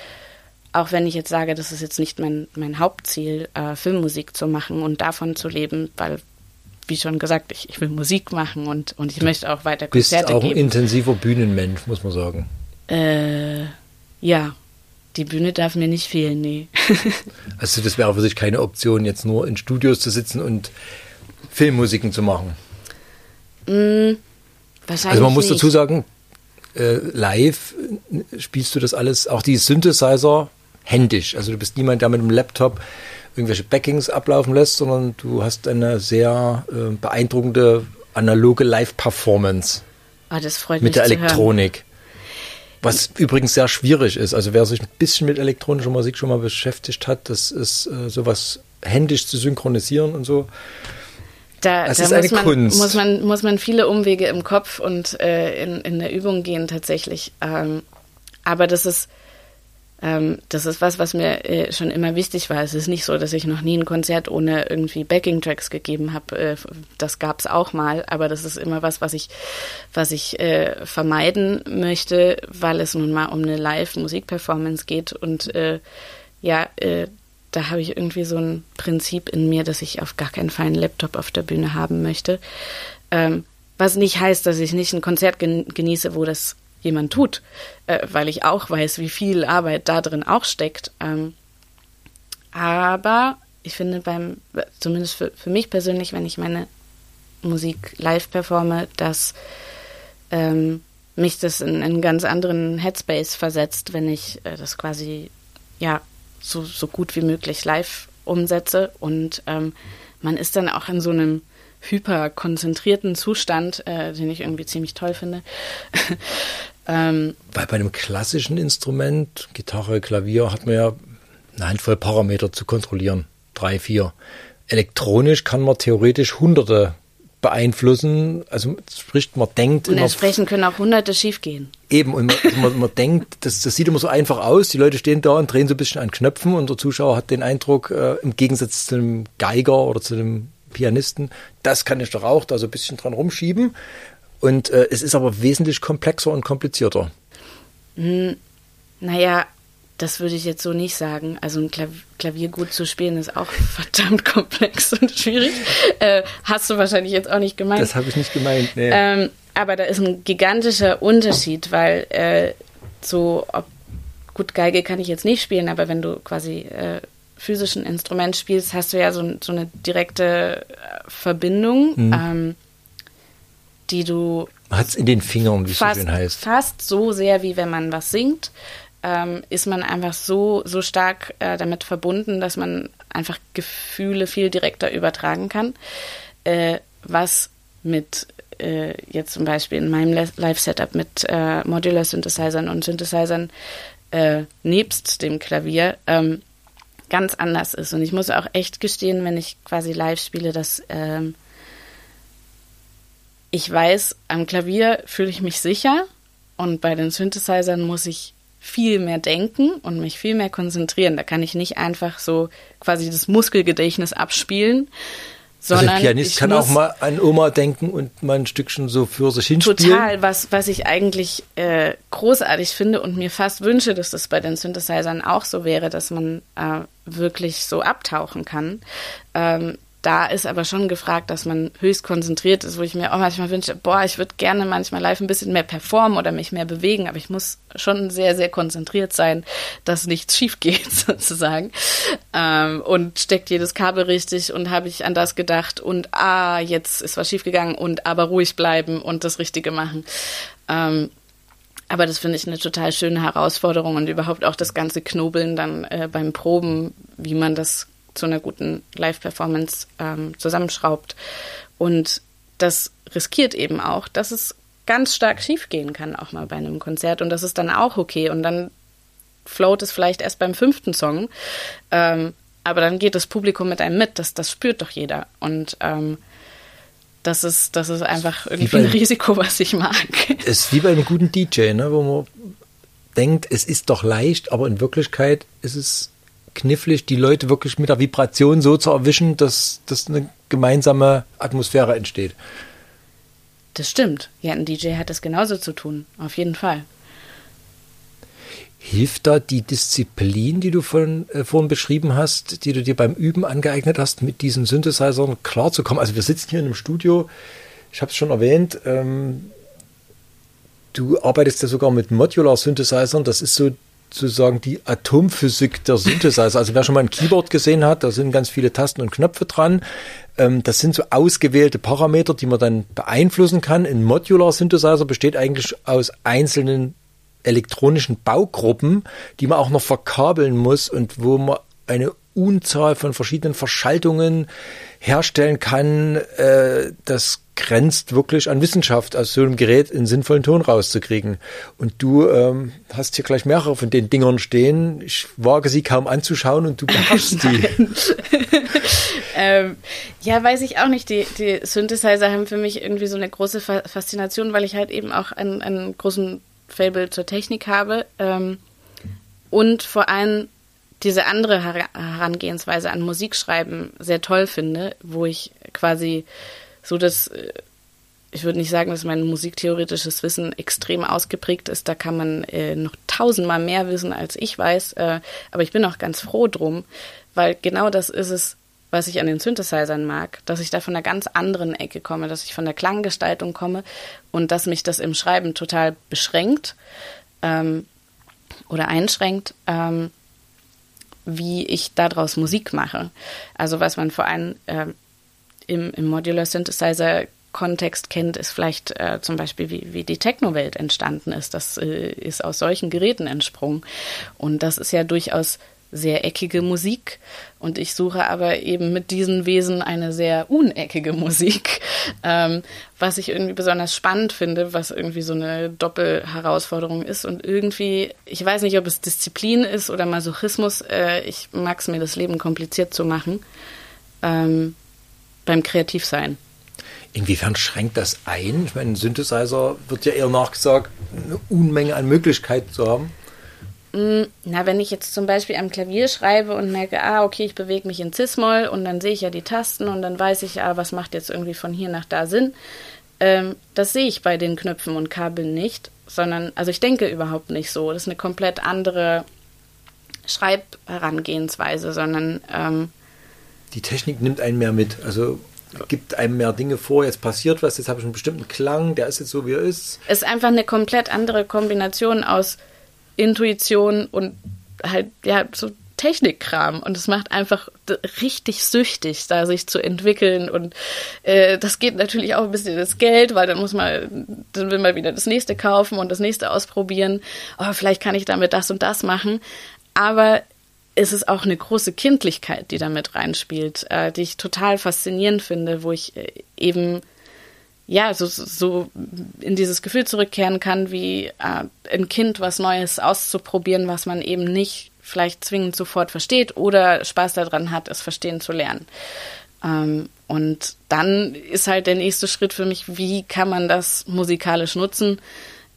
Auch wenn ich jetzt sage, das ist jetzt nicht mein, mein Hauptziel, äh, Filmmusik zu machen und davon zu leben, weil, wie schon gesagt, ich, ich will Musik machen und, und ich möchte auch weiter Bist Konzerte auch ein geben. intensiver Bühnenmensch, muss man sagen. Äh, ja, die Bühne darf mir nicht fehlen, nee. Also das wäre für sich keine Option, jetzt nur in Studios zu sitzen und Filmmusiken zu machen. mm, wahrscheinlich Also man muss nicht. dazu sagen, äh, live äh, spielst du das alles, auch die Synthesizer händisch. Also du bist niemand, der mit dem Laptop irgendwelche Backings ablaufen lässt, sondern du hast eine sehr äh, beeindruckende analoge Live-Performance Ah, das freut mit mich der zu hören. Elektronik. Was übrigens sehr schwierig ist. Also wer sich ein bisschen mit elektronischer Musik schon mal beschäftigt hat, das ist äh, sowas händisch zu synchronisieren und so. Da, Es da ist muss, eine man, Kunst. muss man muss man viele Umwege im Kopf und äh, in, in der Übung gehen tatsächlich. Ähm, aber das ist ähm, das ist was, was mir äh, schon immer wichtig war. Es ist nicht so, dass ich noch nie ein Konzert ohne irgendwie Backing-Tracks gegeben habe. Äh, das gab es auch mal, aber das ist immer was, was ich was ich äh, vermeiden möchte, weil es nun mal um eine Live-Musik-Performance geht und äh, ja, äh, da habe ich irgendwie so ein Prinzip in mir, dass ich auf gar keinen Fall einen Laptop auf der Bühne haben möchte. Ähm, was nicht heißt, dass ich nicht ein Konzert gen genieße, wo das jemand tut, äh, weil ich auch weiß, wie viel Arbeit da drin auch steckt. Ähm, aber ich finde beim, zumindest für, für mich persönlich, wenn ich meine Musik live performe, dass ähm, mich das in, in einen ganz anderen Headspace versetzt, wenn ich äh, das quasi ja so, so gut wie möglich live umsetze und ähm, man ist dann auch in so einem hyperkonzentrierten Zustand, äh, den ich irgendwie ziemlich toll finde. ähm, Weil bei einem klassischen Instrument, Gitarre, Klavier, hat man ja eine Handvoll Parameter zu kontrollieren. Drei, vier. Elektronisch kann man theoretisch hunderte beeinflussen. Also sprich, man denkt und immer entsprechend können auch hunderte schiefgehen. eben und man, also man, man denkt, das, das sieht immer so einfach aus. Die Leute stehen da und drehen so ein bisschen an Knöpfen und der Zuschauer hat den Eindruck, äh, im Gegensatz zu einem Geiger oder zu einem Pianisten, das kann ich doch auch da so ein bisschen dran rumschieben. Und äh, es ist aber wesentlich komplexer und komplizierter. Naja, das würde ich jetzt so nicht sagen. Also ein Klav Klavier gut zu spielen ist auch verdammt komplex und schwierig. Äh, hast du wahrscheinlich jetzt auch nicht gemeint. Das habe ich nicht gemeint. Nee. Ähm, aber da ist ein gigantischer Unterschied, weil äh, so, ob, gut, Geige kann ich jetzt nicht spielen, aber wenn du quasi äh, physisch ein Instrument spielst, hast du ja so, so eine direkte äh, Verbindung, ähm, die du es in den Fingern, wie es so fast, schön heißt. fast so sehr, wie wenn man was singt, ähm, ist man einfach so, so stark äh, damit verbunden, dass man einfach Gefühle viel direkter übertragen kann. Äh, was mit äh, jetzt zum Beispiel in meinem Live-Setup mit äh, Modular-Synthesizern und Synthesizern äh, nebst dem Klavier ähm, ganz anders ist. Und ich muss auch echt gestehen, wenn ich quasi live spiele, dass ähm, ich weiß, am Klavier fühle ich mich sicher und bei den Synthesizern muss ich viel mehr denken und mich viel mehr konzentrieren. Da kann ich nicht einfach so quasi das Muskelgedächtnis abspielen, Also sondern ein Pianist ich kann auch mal an Oma denken und mal ein Stückchen so für sich hinspielen. total, was, was ich eigentlich äh, großartig finde und mir fast wünsche, dass das bei den Synthesizern auch so wäre, dass man äh, wirklich so abtauchen kann. Ähm, da ist aber schon gefragt, dass man höchst konzentriert ist, wo ich mir auch manchmal wünsche, boah, ich würde gerne manchmal live ein bisschen mehr performen oder mich mehr bewegen, aber ich muss schon sehr, sehr konzentriert sein, dass nichts schief geht sozusagen. Ähm, und steckt jedes Kabel richtig und habe ich an das gedacht und ah, jetzt ist was schief gegangen und aber ruhig bleiben und das Richtige machen. Ähm, aber das finde ich eine total schöne Herausforderung und überhaupt auch das ganze Knobeln dann äh, beim Proben, wie man das zu einer guten Live-Performance ähm, zusammenschraubt. Und das riskiert eben auch, dass es ganz stark schiefgehen kann, auch mal bei einem Konzert. Und das ist dann auch okay. Und dann float es vielleicht erst beim fünften Song. Ähm, aber dann geht das Publikum mit einem mit. Das, das spürt doch jeder. Und ähm, das ist, das ist einfach irgendwie bei, ein Risiko, was ich mag. Es ist wie bei einem guten DJ, ne, wo man denkt, es ist doch leicht, aber in Wirklichkeit ist es knifflig, die Leute wirklich mit der Vibration so zu erwischen, dass, dass eine gemeinsame Atmosphäre entsteht. Das stimmt. Ja, ein DJ hat das genauso zu tun, auf jeden Fall. Hilft da die Disziplin, die du von, äh, vorhin beschrieben hast, die du dir beim Üben angeeignet hast, mit diesen Synthesizern klarzukommen? Also wir sitzen hier in einem Studio, ich habe es schon erwähnt, ähm, du arbeitest ja sogar mit Modular Synthesizern, das ist so sozusagen die Atomphysik der Synthesizer. Also wer schon mal ein Keyboard gesehen hat, da sind ganz viele Tasten und Knöpfe dran. Ähm, das sind so ausgewählte Parameter, die man dann beeinflussen kann. Ein Modular Synthesizer besteht eigentlich aus einzelnen elektronischen Baugruppen, die man auch noch verkabeln muss und wo man eine Unzahl von verschiedenen Verschaltungen herstellen kann. Äh, das grenzt wirklich an Wissenschaft, aus so einem Gerät einen sinnvollen Ton rauszukriegen. Und du ähm, hast hier gleich mehrere von den Dingern stehen. Ich wage sie kaum anzuschauen und du beherrschst die. ähm, ja, weiß ich auch nicht. Die, die Synthesizer haben für mich irgendwie so eine große Faszination, weil ich halt eben auch einen, einen großen Fable zur Technik habe. Ähm, und vor allem diese andere Herangehensweise an Musikschreiben sehr toll finde, wo ich quasi so das, äh, ich würde nicht sagen, dass mein musiktheoretisches Wissen extrem ausgeprägt ist, da kann man äh, noch tausendmal mehr wissen, als ich weiß, äh, aber ich bin auch ganz froh drum, weil genau das ist es, was ich an den Synthesizern mag, dass ich da von einer ganz anderen Ecke komme, dass ich von der Klanggestaltung komme und dass mich das im Schreiben total beschränkt ähm, oder einschränkt. Ähm, wie ich daraus Musik mache. Also was man vor allem äh, im, im Modular Synthesizer Kontext kennt, ist vielleicht äh, zum Beispiel, wie, wie die Techno-Welt entstanden ist. Das äh, ist aus solchen Geräten entsprungen. Und das ist ja durchaus sehr eckige Musik und ich suche aber eben mit diesen Wesen eine sehr uneckige Musik, ähm, was ich irgendwie besonders spannend finde, was irgendwie so eine Doppelherausforderung ist und irgendwie, ich weiß nicht, ob es Disziplin ist oder Masochismus, äh, ich mag es mir das Leben kompliziert zu machen ähm, beim Kreativsein. Inwiefern schränkt das ein? Ich meine, ein Synthesizer wird ja eher nachgesagt, eine Unmenge an Möglichkeiten zu haben. Mm, na, wenn ich jetzt zum Beispiel am Klavier schreibe und merke, ah, okay, ich bewege mich in Cis-Moll und dann sehe ich ja die Tasten und dann weiß ich, ah, was macht jetzt irgendwie von hier nach da Sinn. Ähm, das sehe ich bei den Knöpfen und Kabeln nicht, sondern, also ich denke überhaupt nicht so. Das ist eine komplett andere Schreibherangehensweise, sondern. Ähm, die Technik nimmt einen mehr mit. Also gibt einem mehr Dinge vor, jetzt passiert was, jetzt habe ich einen bestimmten Klang, der ist jetzt so, wie er ist. Es ist einfach eine komplett andere Kombination aus Intuition und halt, ja, so Technikkram. Und es macht einfach richtig süchtig, da sich zu entwickeln. Und äh, das geht natürlich auch ein bisschen das Geld, weil dann muss man, dann will man wieder das nächste kaufen und das nächste ausprobieren. Oh, vielleicht kann ich damit das und das machen, aber es ist auch eine große Kindlichkeit, die damit reinspielt, äh, die ich total faszinierend finde, wo ich äh, eben ja, so, so in dieses Gefühl zurückkehren kann, wie äh, ein Kind was Neues auszuprobieren, was man eben nicht vielleicht zwingend sofort versteht oder Spaß daran hat, es verstehen zu lernen. Ähm, und dann ist halt der nächste Schritt für mich, wie kann man das musikalisch nutzen?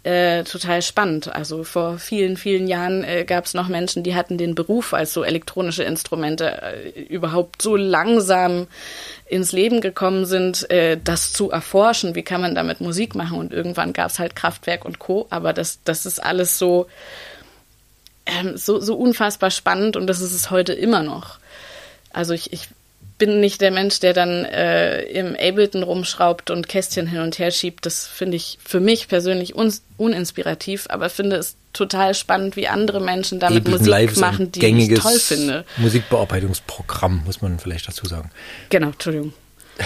Äh, total spannend. Also vor vielen, vielen Jahren äh, gab es noch Menschen, die hatten den Beruf, als so elektronische Instrumente äh, überhaupt so langsam ins Leben gekommen sind, äh, das zu erforschen, wie kann man damit Musik machen. Und irgendwann gab es halt Kraftwerk und Co. Aber das, das ist alles so, ähm, so, so unfassbar spannend und das ist es heute immer noch. Also ich, ich bin nicht der Mensch, der dann äh, im Ableton rumschraubt und Kästchen hin und her schiebt. Das finde ich für mich persönlich un uninspirativ, aber finde es total spannend, wie andere Menschen damit Ableton Musik Live machen, die ich toll finde. Musikbearbeitungsprogramm, muss man vielleicht dazu sagen. Genau, Entschuldigung.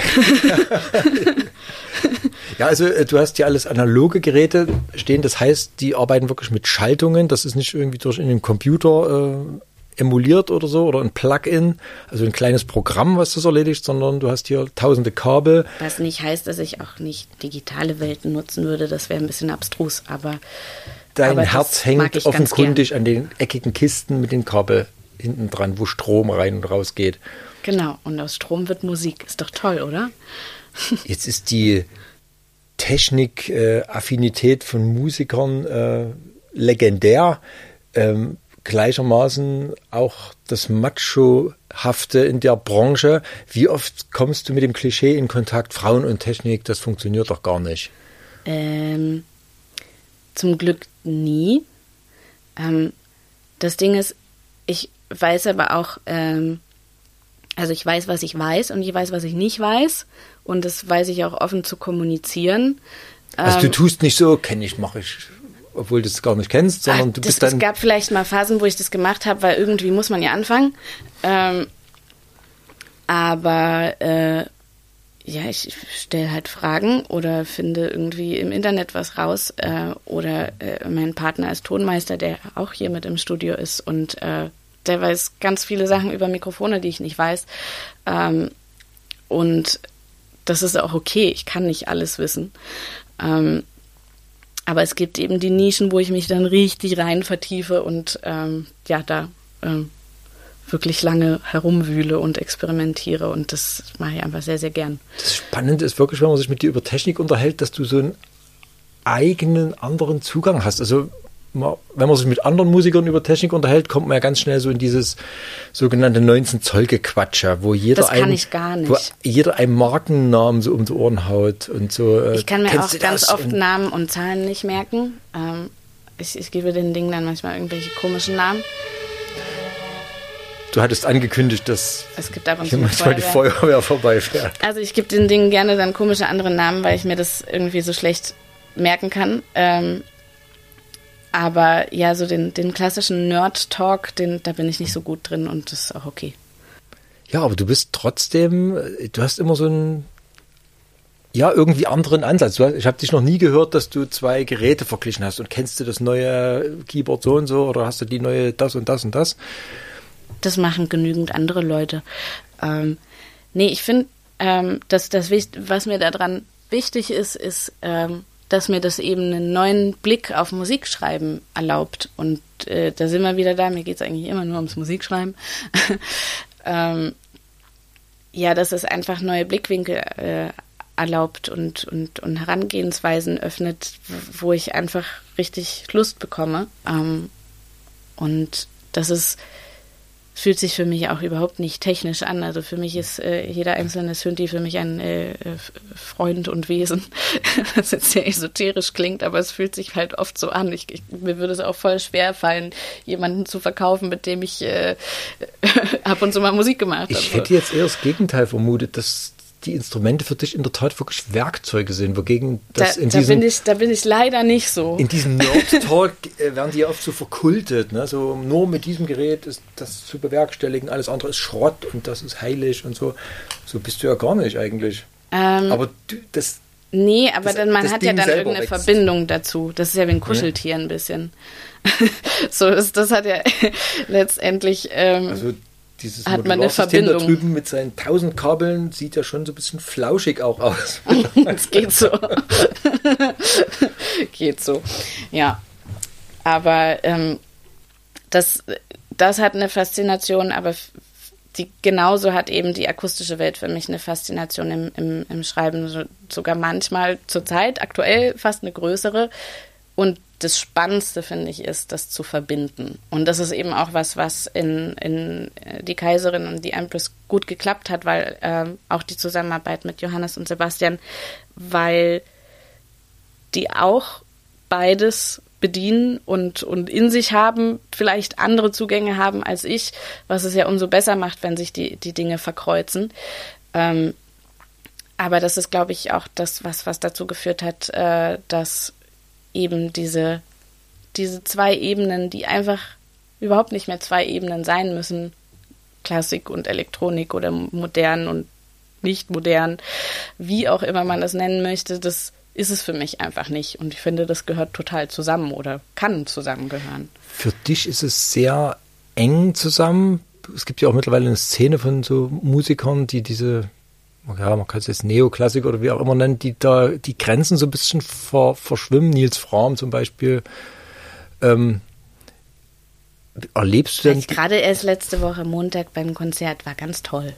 ja, also äh, du hast ja alles analoge Geräte stehen, das heißt, die arbeiten wirklich mit Schaltungen, das ist nicht irgendwie durch in den Computer äh, emuliert oder so oder ein Plugin, also ein kleines Programm, was das erledigt, sondern du hast hier tausende Kabel. Was nicht heißt, dass ich auch nicht digitale Welten nutzen würde, das wäre ein bisschen abstrus, aber Dein aber Herz hängt offenkundig an den eckigen Kisten mit den Kabel hinten dran, wo Strom rein und raus geht. Genau, und aus Strom wird Musik. Ist doch toll, oder? Jetzt ist die Technik-Affinität von Musikern äh, legendär. Ähm, gleichermaßen auch das Macho-hafte in der Branche. Wie oft kommst du mit dem Klischee in Kontakt, Frauen und Technik, das funktioniert doch gar nicht. Ähm, zum Glück nie. Ähm, das Ding ist, ich weiß aber auch, ähm, also ich weiß, was ich weiß und ich weiß, was ich nicht weiß. Und das weiß ich auch offen zu kommunizieren. Also du Ähm, tust nicht so, kenne ich, mache ich, obwohl du es gar nicht kennst, sondern Ach, du das, bist dann. Es gab vielleicht mal Phasen, wo ich das gemacht habe, weil irgendwie muss man ja anfangen. Ähm, aber äh, ja, ich stelle halt Fragen oder finde irgendwie im Internet was raus. Äh, oder äh, mein Partner ist Tonmeister, der auch hier mit im Studio ist und äh, der weiß ganz viele Sachen über Mikrofone, die ich nicht weiß. Ähm, und das ist auch okay. Ich kann nicht alles wissen. Ähm, aber es gibt eben die Nischen, wo ich mich dann richtig rein vertiefe und ähm, ja, da ähm, wirklich lange herumwühle und experimentiere. Und das mache ich einfach sehr, sehr gern. Das Spannende ist wirklich, wenn man sich mit dir über Technik unterhält, dass du so einen eigenen, anderen Zugang hast. Also man, wenn man sich mit anderen Musikern über Technik unterhält, kommt man ja ganz schnell so in dieses sogenannte 19 Zoll Gequatsche, wo jeder Das einen, wo jeder einen Markennamen so um die Ohren haut und so. äh, Ich kann mir auch ganz oft Und Namen und Zahlen nicht merken. Ähm, ich, ich gebe den Dingen dann manchmal irgendwelche komischen Namen. Du hattest angekündigt, dass Es gibt ab und hier manchmal die Feuerwehr. Feuerwehr vorbeifährt. Also ich gebe den Dingen gerne dann komische andere Namen, weil ich mir das irgendwie so schlecht merken kann. Ähm, aber ja, so den, den klassischen Nerd-Talk, den, da bin ich nicht so gut drin und das ist auch okay. Ja, aber du bist trotzdem, du hast immer so einen, ja, irgendwie anderen Ansatz. Hast, ich habe dich noch nie gehört, dass du zwei Geräte verglichen hast und kennst du das neue Keyboard so und so oder hast du die neue das und das und das? Das machen genügend andere Leute. Ähm, nee, ich finde, ähm, dass das, was mir daran wichtig ist, ist, ähm, dass mir das eben einen neuen Blick auf Musikschreiben erlaubt. Und äh, da sind wir wieder da, mir geht es eigentlich immer nur ums Musikschreiben. ähm, ja, dass es einfach neue Blickwinkel äh, erlaubt und, und, und Herangehensweisen öffnet, wo ich einfach richtig Lust bekomme. Ähm, und das ist fühlt sich für mich auch überhaupt nicht technisch an. Also für mich ist äh, jeder einzelne Synthi für mich ein äh, äh, Freund und Wesen, was jetzt sehr esoterisch klingt, aber es fühlt sich halt oft so an. Ich, ich, mir würde es auch voll schwer fallen, jemanden zu verkaufen, mit dem ich äh, ab und zu mal Musik gemacht habe. Ich hätte jetzt eher das Gegenteil vermutet, dass die Instrumente für dich in der Tat wirklich Werkzeuge sind, wogegen da, das in da, diesem bin ich, da bin ich leider nicht so. in diesem Nerd-Talk äh, werden die ja oft so verkultet. Ne? So nur mit diesem Gerät ist das zu bewerkstelligen, alles andere ist Schrott und das ist heilig und so. So bist du ja gar nicht eigentlich. Ähm, Aber du, das, Nee, aber das- dann, man hat ja Ding dann selber irgendeine wächst. Verbindung dazu. Das ist ja wie ein Kuscheltier ein bisschen. so ist, das hat ja letztendlich. Ähm, also dieses Hat man eine Modularsystem da Verbindung. drüben mit seinen tausend Kabeln sieht ja schon so ein bisschen flauschig auch aus. Es geht so. geht so. Ja. Aber ähm, das, das hat eine Faszination, aber die, genauso hat eben die akustische Welt für mich eine Faszination im, im, im Schreiben. So, sogar manchmal zurzeit, aktuell fast eine größere. Und das Spannendste, finde ich, ist, das zu verbinden. Und das ist eben auch was, was in, in äh, Die Kaiserin und die Empress gut geklappt hat, weil ähm, auch die Zusammenarbeit mit Johannes und Sebastian, weil die auch beides bedienen und, und in sich haben, vielleicht andere Zugänge haben als ich, was es ja umso besser macht, wenn sich die, die Dinge verkreuzen. Ähm, aber das ist, glaube ich, auch das, was, was dazu geführt hat, äh, dass eben diese, diese zwei Ebenen, die einfach überhaupt nicht mehr zwei Ebenen sein müssen, Klassik und Elektronik oder modern und nicht modern, wie auch immer man das nennen möchte, das ist es für mich einfach nicht. Und ich finde, das gehört total zusammen oder kann zusammengehören. Für dich ist es sehr eng zusammen. Es gibt ja auch mittlerweile eine Szene von so Musikern, die diese, ja, man kann es jetzt Neoklassik oder wie auch immer nennen, die da die Grenzen so ein bisschen ver, verschwimmen. Nils Fram zum Beispiel. Ähm, erlebst du denn? Gerade erst letzte Woche Montag beim Konzert war ganz toll.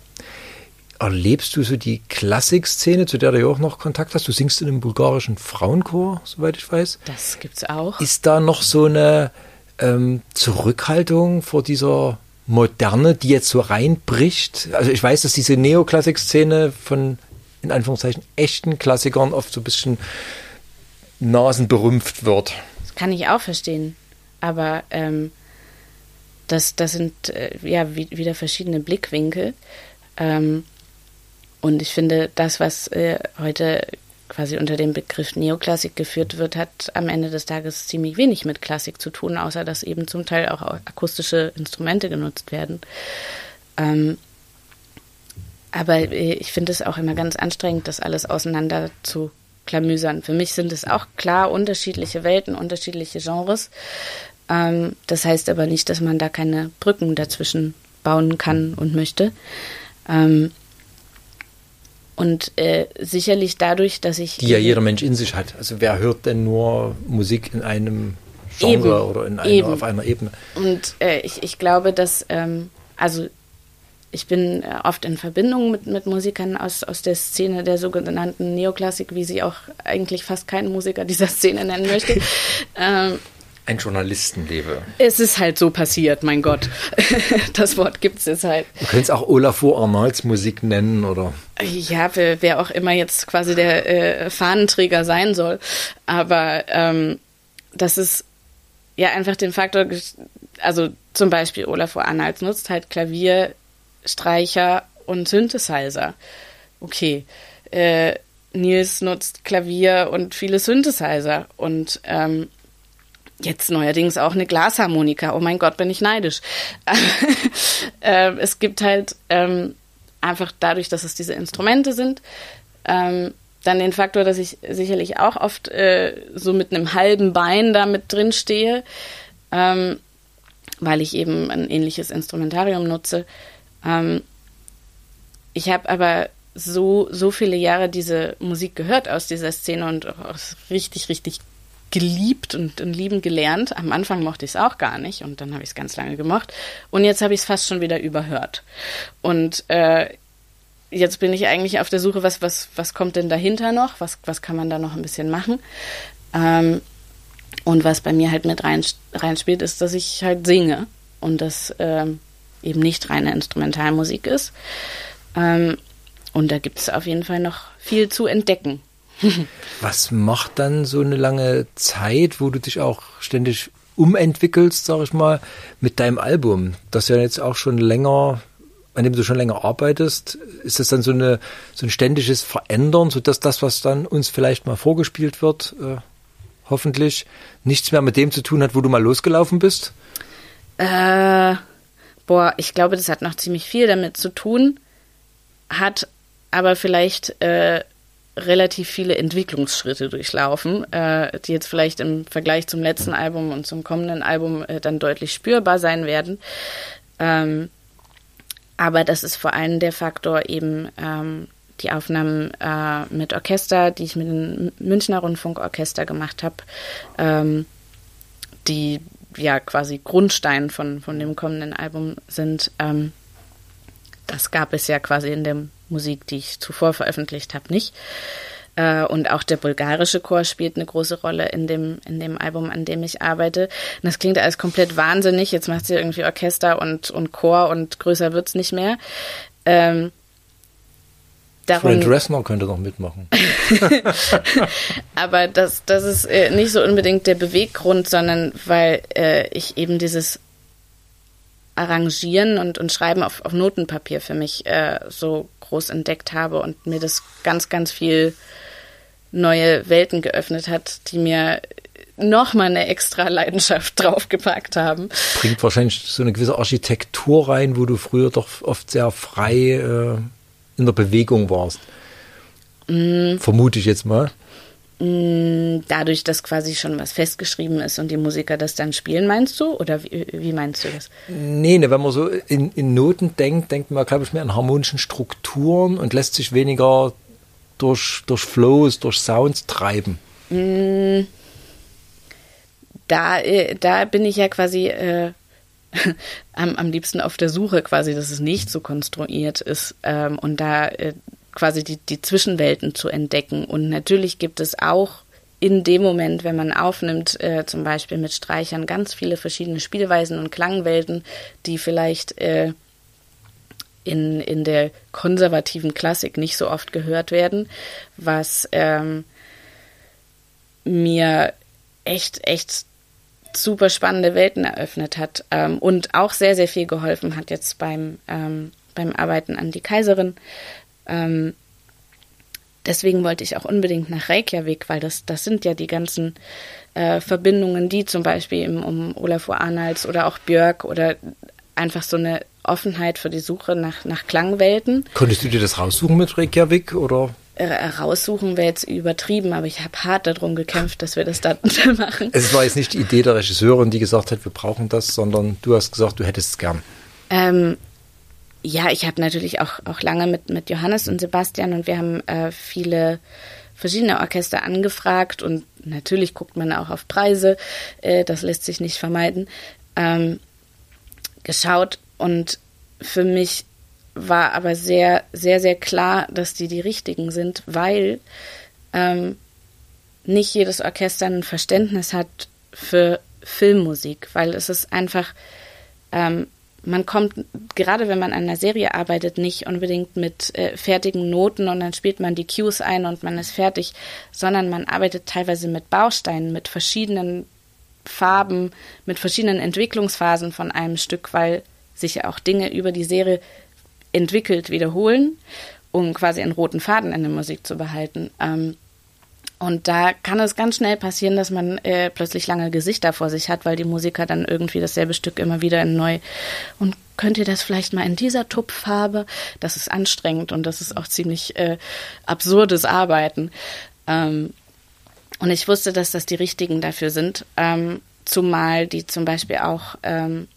Erlebst du so die Klassikszene, zu der du ja auch noch Kontakt hast? Du singst in einem bulgarischen Frauenchor, soweit ich weiß. Das gibt's auch. Ist da noch so eine ähm, Zurückhaltung vor dieser Moderne, die jetzt so reinbricht? Also ich weiß, dass diese Neoklassik-Szene von in Anführungszeichen echten Klassikern oft so ein bisschen nasenberümpft wird. Das kann ich auch verstehen. Aber ähm, das, das sind äh, ja wie, wieder verschiedene Blickwinkel. Ähm, und ich finde, das, was äh, heute quasi unter dem Begriff Neoklassik geführt wird, hat am Ende des Tages ziemlich wenig mit Klassik zu tun, außer dass eben zum Teil auch akustische Instrumente genutzt werden. Ähm, aber äh, ich finde es auch immer ganz anstrengend, das alles auseinander zu klamüsern. Für mich sind es auch klar unterschiedliche Welten, unterschiedliche Genres. Ähm, das heißt aber nicht, dass man da keine Brücken dazwischen bauen kann und möchte. Ähm, und äh, sicherlich dadurch, dass ich. Die ja jeder Mensch in sich hat. Also wer hört denn nur Musik in einem Genre eben, oder in einer, auf einer Ebene? Und äh, ich, ich glaube, dass, ähm, also ich bin äh, oft in Verbindung mit, mit Musikern aus, aus der Szene der sogenannten Neoklassik, wie sie auch eigentlich fast kein Musiker dieser Szene nennen möchte. ähm, ein Journalistenlebe. Es ist halt so passiert, mein Gott. Das Wort gibt es jetzt halt. Du könntest auch Olafur Arnolds Musik nennen, oder? Ja, wer, wer auch immer jetzt quasi der äh, Fahnenträger sein soll. Aber ähm, das ist ja einfach den Faktor, also zum Beispiel Olafur Arnolds nutzt halt Klavier, Streicher und Synthesizer. Okay. Äh, Nils nutzt Klavier und viele Synthesizer. Und ähm, Jetzt neuerdings auch eine Glasharmonika. Oh mein Gott, bin ich neidisch. äh, es gibt halt ähm, einfach dadurch, dass es diese Instrumente sind, ähm, dann den Faktor, dass ich sicherlich auch oft äh, so mit einem halben Bein da mit drin stehe, ähm, weil ich eben ein ähnliches Instrumentarium nutze. Ähm, ich habe aber so, so viele Jahre diese Musik gehört aus dieser Szene und auch richtig, richtig geliebt und, und lieben gelernt. Am Anfang mochte ich es auch gar nicht und dann habe ich es ganz lange gemocht. Und jetzt habe ich es fast schon wieder überhört. Und äh, jetzt bin ich eigentlich auf der Suche, was, was, was kommt denn dahinter noch? Was, was kann man da noch ein bisschen machen? Ähm, und was bei mir halt mit rein, reinspielt, ist, dass ich halt singe und das ähm, eben nicht reine Instrumentalmusik ist. Ähm, und da gibt es auf jeden Fall noch viel zu entdecken. Was macht dann so eine lange Zeit, wo du dich auch ständig umentwickelst, sag ich mal, mit deinem Album? Das ja jetzt auch schon länger, an dem du schon länger arbeitest. Ist das dann so, eine, so ein ständiges Verändern, sodass das, was dann uns vielleicht mal vorgespielt wird, äh, hoffentlich nichts mehr mit dem zu tun hat, wo du mal losgelaufen bist? Äh, boah, ich glaube, das hat noch ziemlich viel damit zu tun, hat aber vielleicht äh, relativ viele Entwicklungsschritte durchlaufen, äh, die jetzt vielleicht im Vergleich zum letzten Album und zum kommenden Album äh, dann deutlich spürbar sein werden. Ähm, aber das ist vor allem der Faktor eben ähm, die Aufnahmen äh, mit Orchester, die ich mit dem Münchner Rundfunkorchester gemacht habe, ähm, die ja quasi Grundstein von, von dem kommenden Album sind. Ähm, das gab es ja quasi in dem Musik, die ich zuvor veröffentlicht habe, nicht. Äh, und auch der bulgarische Chor spielt eine große Rolle in dem, in dem Album, an dem ich arbeite. Und das klingt alles komplett wahnsinnig. Jetzt macht sie irgendwie Orchester und, und Chor und größer wird's nicht mehr. Ähm, darum, Fred Reznor könnte noch mitmachen. Aber das, das ist äh, nicht so unbedingt der Beweggrund, sondern weil äh, ich eben dieses Arrangieren und, und Schreiben auf, auf Notenpapier für mich äh, so groß entdeckt habe und mir das ganz, ganz viel neue Welten geöffnet hat, die mir nochmal eine extra Leidenschaft draufgepackt haben. Bringt wahrscheinlich so eine gewisse Architektur rein, wo du früher doch oft sehr frei äh, in der Bewegung warst. Mm. Vermute ich jetzt mal. Mm, Dadurch, dass quasi schon was festgeschrieben ist und die Musiker das dann spielen, meinst du? Oder wie, wie meinst du das? Nee, ne, wenn man so in, in Noten denkt, denkt man, glaube ich, mehr an harmonischen Strukturen und lässt sich weniger durch, durch Flows, durch Sounds treiben. Da, äh, da bin ich ja quasi äh, am, am liebsten auf der Suche, quasi, dass es nicht so konstruiert ist ähm, und da äh, quasi die, die Zwischenwelten zu entdecken. Und natürlich gibt es auch in dem Moment, wenn man aufnimmt, äh, zum Beispiel mit Streichern, ganz viele verschiedene Spielweisen und Klangwelten, die vielleicht äh, in, in der konservativen Klassik nicht so oft gehört werden, was ähm, mir echt, echt super spannende Welten eröffnet hat ähm, und auch sehr, sehr viel geholfen hat jetzt beim, ähm, beim Arbeiten an die Kaiserin. Ähm, deswegen wollte ich auch unbedingt nach Reykjavik, weil das, das sind ja die ganzen äh, Verbindungen, die zum Beispiel im, um Olafur Arnalds oder auch Björk oder einfach so eine Offenheit für die Suche nach, nach Klangwelten. Konntest du dir das raussuchen mit Reykjavik oder? Äh, raussuchen wäre jetzt übertrieben, aber ich habe hart darum gekämpft, dass wir das da machen. Es war jetzt nicht die Idee der Regisseurin, die gesagt hat, wir brauchen das, sondern du hast gesagt, du hättest es gern. Ähm, ja, ich habe natürlich auch, auch lange mit, mit Johannes und Sebastian und wir haben äh, viele verschiedene Orchester angefragt und natürlich guckt man auch auf Preise, äh, das lässt sich nicht vermeiden, ähm, geschaut. Und für mich war aber sehr, sehr, sehr klar, dass die die richtigen sind, weil ähm, nicht jedes Orchester ein Verständnis hat für Filmmusik, weil es ist einfach, ähm, man kommt, gerade wenn man an einer Serie arbeitet, nicht unbedingt mit äh, fertigen Noten und dann spielt man die Cues ein und man ist fertig, sondern man arbeitet teilweise mit Bausteinen, mit verschiedenen Farben, mit verschiedenen Entwicklungsphasen von einem Stück, weil sich ja auch Dinge über die Serie entwickelt wiederholen, um quasi einen roten Faden in der Musik zu behalten. Ähm, und da kann es ganz schnell passieren, dass man äh, plötzlich lange Gesichter vor sich hat, weil die Musiker dann irgendwie dasselbe Stück immer wieder in neu. Und könnt ihr das vielleicht mal in dieser Tupffarbe? Das ist anstrengend und das ist auch ziemlich äh, absurdes Arbeiten. Ähm, und ich wusste, dass das die richtigen dafür sind, ähm, zumal die zum Beispiel auch ähm,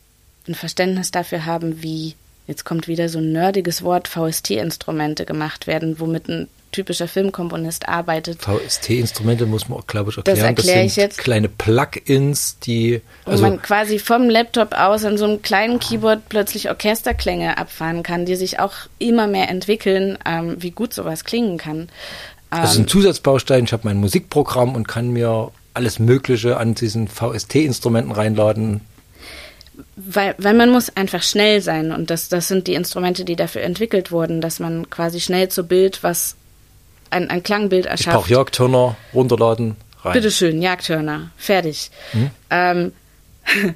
ein Verständnis dafür haben, wie jetzt kommt wieder so ein nerdiges Wort, VST-Instrumente gemacht werden, womit ein typischer Filmkomponist arbeitet. VST-Instrumente muss man auch, glaube ich, erklären. Das erkläre ich sind jetzt. kleine Plugins, die. Wo Also, man quasi vom Laptop aus an so einem kleinen Keyboard plötzlich Orchesterklänge abfahren kann, die sich auch immer mehr entwickeln, ähm, wie gut sowas klingen kann. das ist ein Zusatzbaustein. Ich habe mein Musikprogramm und kann mir alles Mögliche an diesen VST-Instrumenten reinladen. Weil, weil man muss einfach schnell sein und das, das sind die Instrumente, die dafür entwickelt wurden, dass man quasi schnell zu Bild was ein, ein Klangbild Ich erschafft. brauche Jörg-Turner runterladen, rein. Bitteschön, Jagdhörner, fertig. Ähm,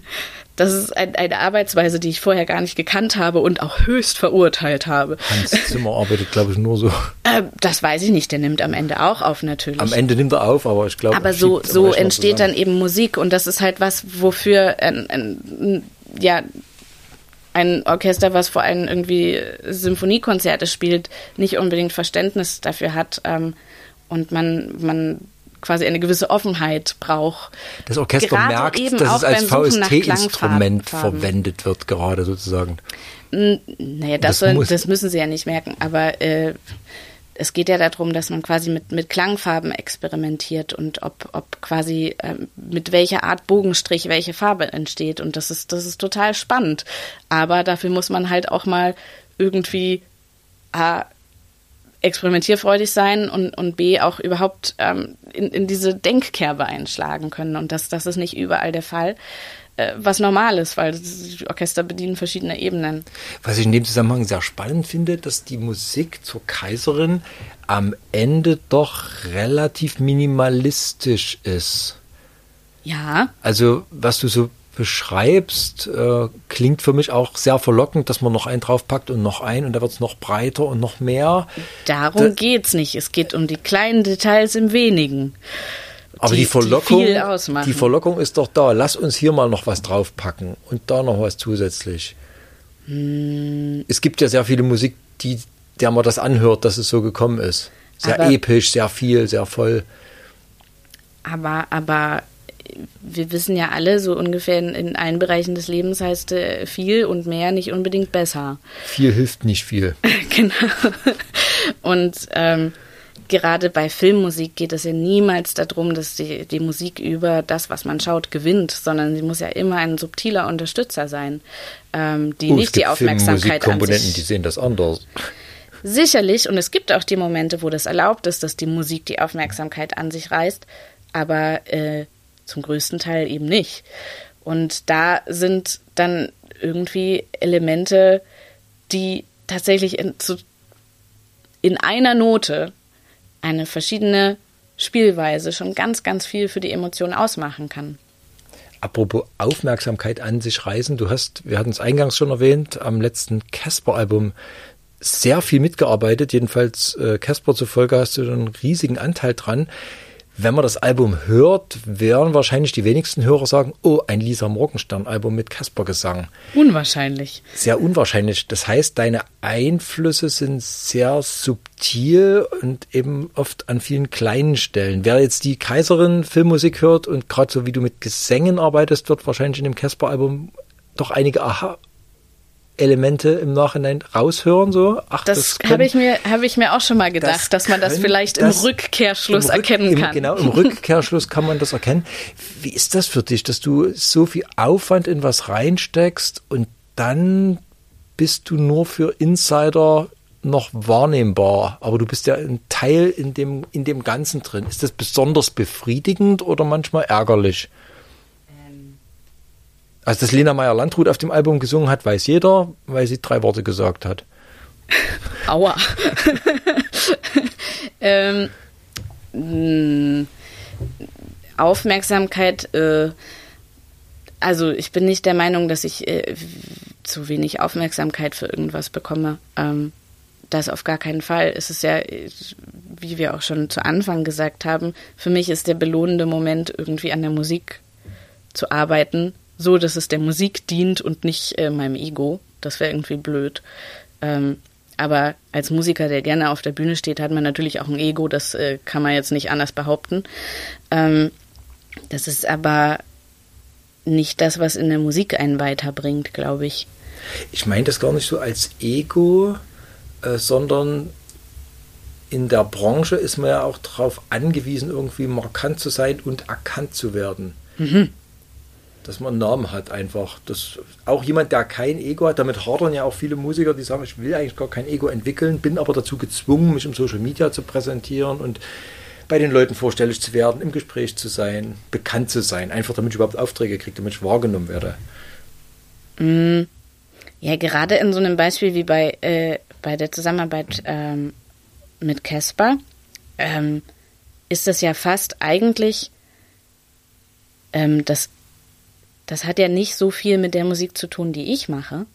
das ist ein, eine Arbeitsweise, die ich vorher gar nicht gekannt habe und auch höchst verurteilt habe. Hans Zimmer arbeitet, glaube ich, nur so. Ähm, das weiß ich nicht, der nimmt am Ende auch auf natürlich. Am Ende nimmt er auf, aber ich glaube. Aber er so, so entsteht zusammen. dann eben Musik und das ist halt was, wofür ein, ein, ja, ein Orchester, was vor allem irgendwie Symphoniekonzerte spielt, nicht unbedingt Verständnis dafür hat ähm, und man, man quasi eine gewisse Offenheit braucht. Das Orchester Gerade merkt, eben dass es als VST-Instrument verwendet wird, gerade sozusagen. Naja, das, Das soll, muss- das müssen sie ja nicht merken, aber äh, es geht ja darum, dass man quasi mit, mit Klangfarben experimentiert und ob, ob quasi ähm, mit welcher Art Bogenstrich welche Farbe entsteht. Und das ist, das ist total spannend. Aber dafür muss man halt auch mal irgendwie A, experimentierfreudig sein und, und B, auch überhaupt ähm, in, in diese Denkkerbe einschlagen können. Und das, das ist nicht überall der Fall. Äh, was normal ist, weil die Orchester bedienen verschiedene Ebenen. Was ich in dem Zusammenhang sehr spannend finde, dass die Musik zur Kaiserin am Ende doch relativ minimalistisch ist. Ja, Also, was du so beschreibst, äh, klingt für mich auch sehr verlockend, dass man noch einen draufpackt und noch einen und da wird es noch breiter und noch mehr. darum Da- geht's nicht. Es geht um die kleinen Details im Wenigen. Aber die- die, die Verlockung, ausmachen. die Verlockung ist doch da. Lass uns hier mal noch was draufpacken und da noch was zusätzlich. Hm. Es gibt ja sehr viele Musik, die, der man das anhört, dass es so gekommen ist. Sehr Aber- episch, sehr viel, sehr voll. aber, aber wir wissen ja alle, so ungefähr in, in allen Bereichen des Lebens heißt äh, viel und mehr nicht unbedingt besser. Viel hilft nicht viel. genau. Und ähm, gerade bei Filmmusik geht es ja niemals darum, dass die, die Musik über das, was man schaut, gewinnt, sondern sie muss ja immer ein subtiler Unterstützer sein, ähm, die Oh, nicht es die Aufmerksamkeit sich die sehen das anders. Sicherlich, und es gibt auch die Momente, wo das erlaubt ist, dass die Musik die Aufmerksamkeit an sich reißt, aber äh, zum größten Teil eben nicht. Und da sind dann irgendwie Elemente, die tatsächlich in, zu, in einer Note eine verschiedene Spielweise schon ganz, ganz viel für die Emotion ausmachen kann. Apropos Aufmerksamkeit an sich reißen, du hast, wir hatten es eingangs schon erwähnt, am letzten Casper-Album sehr viel mitgearbeitet. Jedenfalls äh, Casper zufolge hast du einen riesigen Anteil dran. Wenn man das Album hört, werden wahrscheinlich die wenigsten Hörer sagen, oh, ein Lisa Morgenstern-Album mit Casper-Gesang. Unwahrscheinlich. Sehr unwahrscheinlich. Das heißt, deine Einflüsse sind sehr subtil und eben oft an vielen kleinen Stellen. Wer jetzt die Kaiserin Filmmusik hört und gerade so wie du mit Gesängen arbeitest, wird wahrscheinlich in dem Casper-Album doch einige Aha. Elemente im Nachhinein raushören, so. Ach, Das, können- habe ich, mir habe ich mir auch schon mal gedacht, das dass man das vielleicht das- im Rückkehrschluss im Rück- erkennen im, kann. Genau, im Rückkehrschluss kann man das erkennen. Wie ist das für dich, dass du so viel Aufwand in was reinsteckst und dann bist du nur für Insider noch wahrnehmbar, aber du bist ja ein Teil in dem, in dem Ganzen drin. Ist das besonders befriedigend oder manchmal ärgerlich? Also, dass Lena Meyer-Landrut auf dem Album gesungen hat, weiß jeder, weil sie drei Worte gesagt hat. Aua. ähm, mh, Aufmerksamkeit, äh, also ich bin nicht der Meinung, dass ich äh, zu wenig Aufmerksamkeit für irgendwas bekomme. Ähm, das auf gar keinen Fall. Es ist ja, wie wir auch schon zu Anfang gesagt haben, für mich ist der belohnende Moment, irgendwie an der Musik zu arbeiten, so dass es der Musik dient und nicht äh, meinem Ego. Das wäre irgendwie blöd. Ähm, aber als Musiker, der gerne auf der Bühne steht, hat man natürlich auch ein Ego. Das äh, kann man jetzt nicht anders behaupten. Ähm, das ist aber nicht das, was in der Musik einen weiterbringt, glaube ich. Ich meine das gar nicht so als Ego, äh, sondern in der Branche ist man ja auch darauf angewiesen, irgendwie markant zu sein und erkannt zu werden. Dass man einen Namen hat einfach. Das, auch jemand, der kein Ego hat, damit hadern ja auch viele Musiker, die sagen, ich will eigentlich gar kein Ego entwickeln, bin aber dazu gezwungen, mich im Social Media zu präsentieren und bei den Leuten vorstellig zu werden, im Gespräch zu sein, bekannt zu sein, einfach damit ich überhaupt Aufträge kriege, damit ich wahrgenommen werde. Ja, gerade in so einem Beispiel wie bei, äh, bei der Zusammenarbeit ähm, mit Casper ähm, ist das ja fast eigentlich, ähm, das, das hat ja nicht so viel mit der Musik zu tun, die ich mache.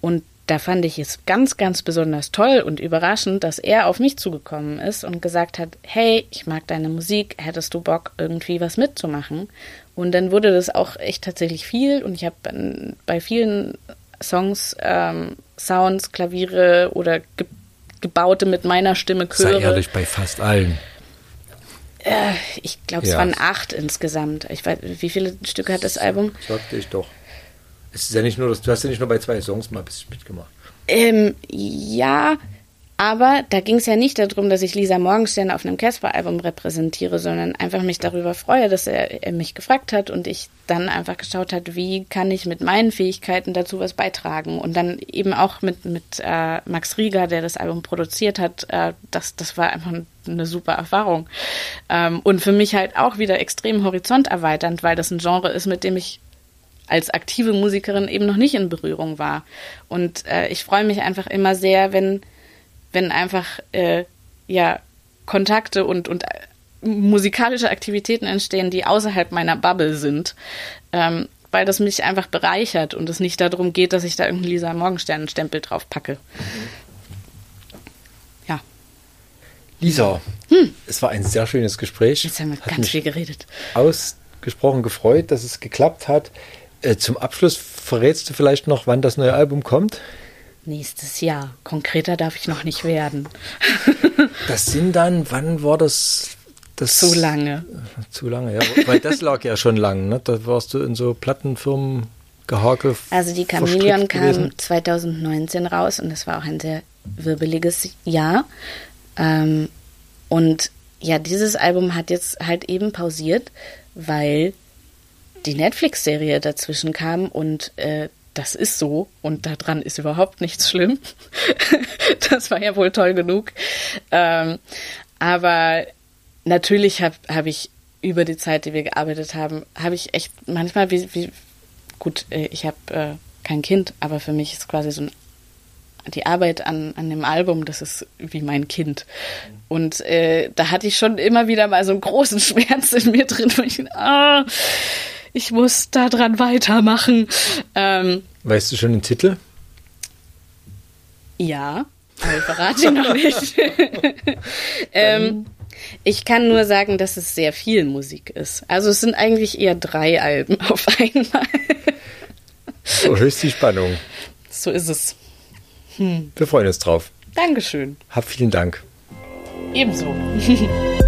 Und da fand ich es ganz, ganz besonders toll und überraschend, dass er auf mich zugekommen ist und gesagt hat, hey, ich mag deine Musik, hättest du Bock, irgendwie was mitzumachen? Und dann wurde das auch echt tatsächlich viel und ich habe bei vielen Songs ähm, Sounds, Klaviere oder ge gebaute mit meiner Stimme Chöre. Sei ehrlich, bei fast allen. Äh, ich glaube, es Ja. waren acht insgesamt. Ich weiß, wie viele Stücke hat das Album? Sagte ich doch. Es ist ja nicht nur, du hast ja nicht nur bei zwei Songs mal ein bisschen mitgemacht. Ähm, ja, aber da ging es ja nicht darum, dass ich Lisa Morgenstern auf einem Casper-Album repräsentiere, sondern einfach mich darüber freue, dass er, er mich gefragt hat und ich dann einfach geschaut hat, wie kann ich mit meinen Fähigkeiten dazu was beitragen. Und dann eben auch mit, mit äh, Max Rieger, der das Album produziert hat, äh, das, das war einfach eine super Erfahrung. Ähm, und für mich halt auch wieder extrem horizonterweiternd, weil das ein Genre ist, mit dem ich als aktive Musikerin eben noch nicht in Berührung war. Und äh, ich freue mich einfach immer sehr, wenn, wenn einfach äh, ja, Kontakte und, und äh, musikalische Aktivitäten entstehen, die außerhalb meiner Bubble sind. Ähm, weil das mich einfach bereichert und es nicht darum geht, dass ich da irgendeinen Lisa Morgenstern-Stempel drauf packe. Ja, Lisa, es war ein sehr schönes Gespräch. jetzt haben wir Hat ganz viel geredet. ausgesprochen gefreut, dass es geklappt hat. Äh, zum Abschluss verrätst du vielleicht noch, wann das neue Album kommt? Nächstes Jahr. Konkreter darf ich noch nicht werden. Das sind dann, wann war das? Das, Zu lange. Zu lange, ja. Weil das lag ja schon lang, ne? Da warst du in so Plattenfirmen gehakel. Also die Chameleon kam gewesen. 2019 raus und das war auch ein sehr wirbeliges Jahr. Ähm, und ja, dieses Album hat jetzt halt eben pausiert, weil die Netflix-Serie dazwischen kam und äh, das ist so und daran ist überhaupt nichts schlimm. das war ja wohl toll genug. Ähm, aber natürlich habe hab ich über die Zeit, die wir gearbeitet haben, habe ich echt manchmal, wie, wie gut, äh, ich habe äh, kein Kind, aber für mich ist quasi so ein, die Arbeit an, an dem Album, das ist wie mein Kind. Und äh, da hatte ich schon immer wieder mal so einen großen Schmerz in mir drin, wo ich, ah, ich muss da dran weitermachen. Ähm, Weißt du schon den Titel? ja, aber ich verrate ihn noch nicht. ähm, ich kann nur sagen, dass es sehr viel Musik ist. Also es sind eigentlich eher drei Alben auf einmal. So höchst die Spannung. So ist es. Wir freuen uns drauf. Dankeschön. Hab vielen Dank. Ebenso.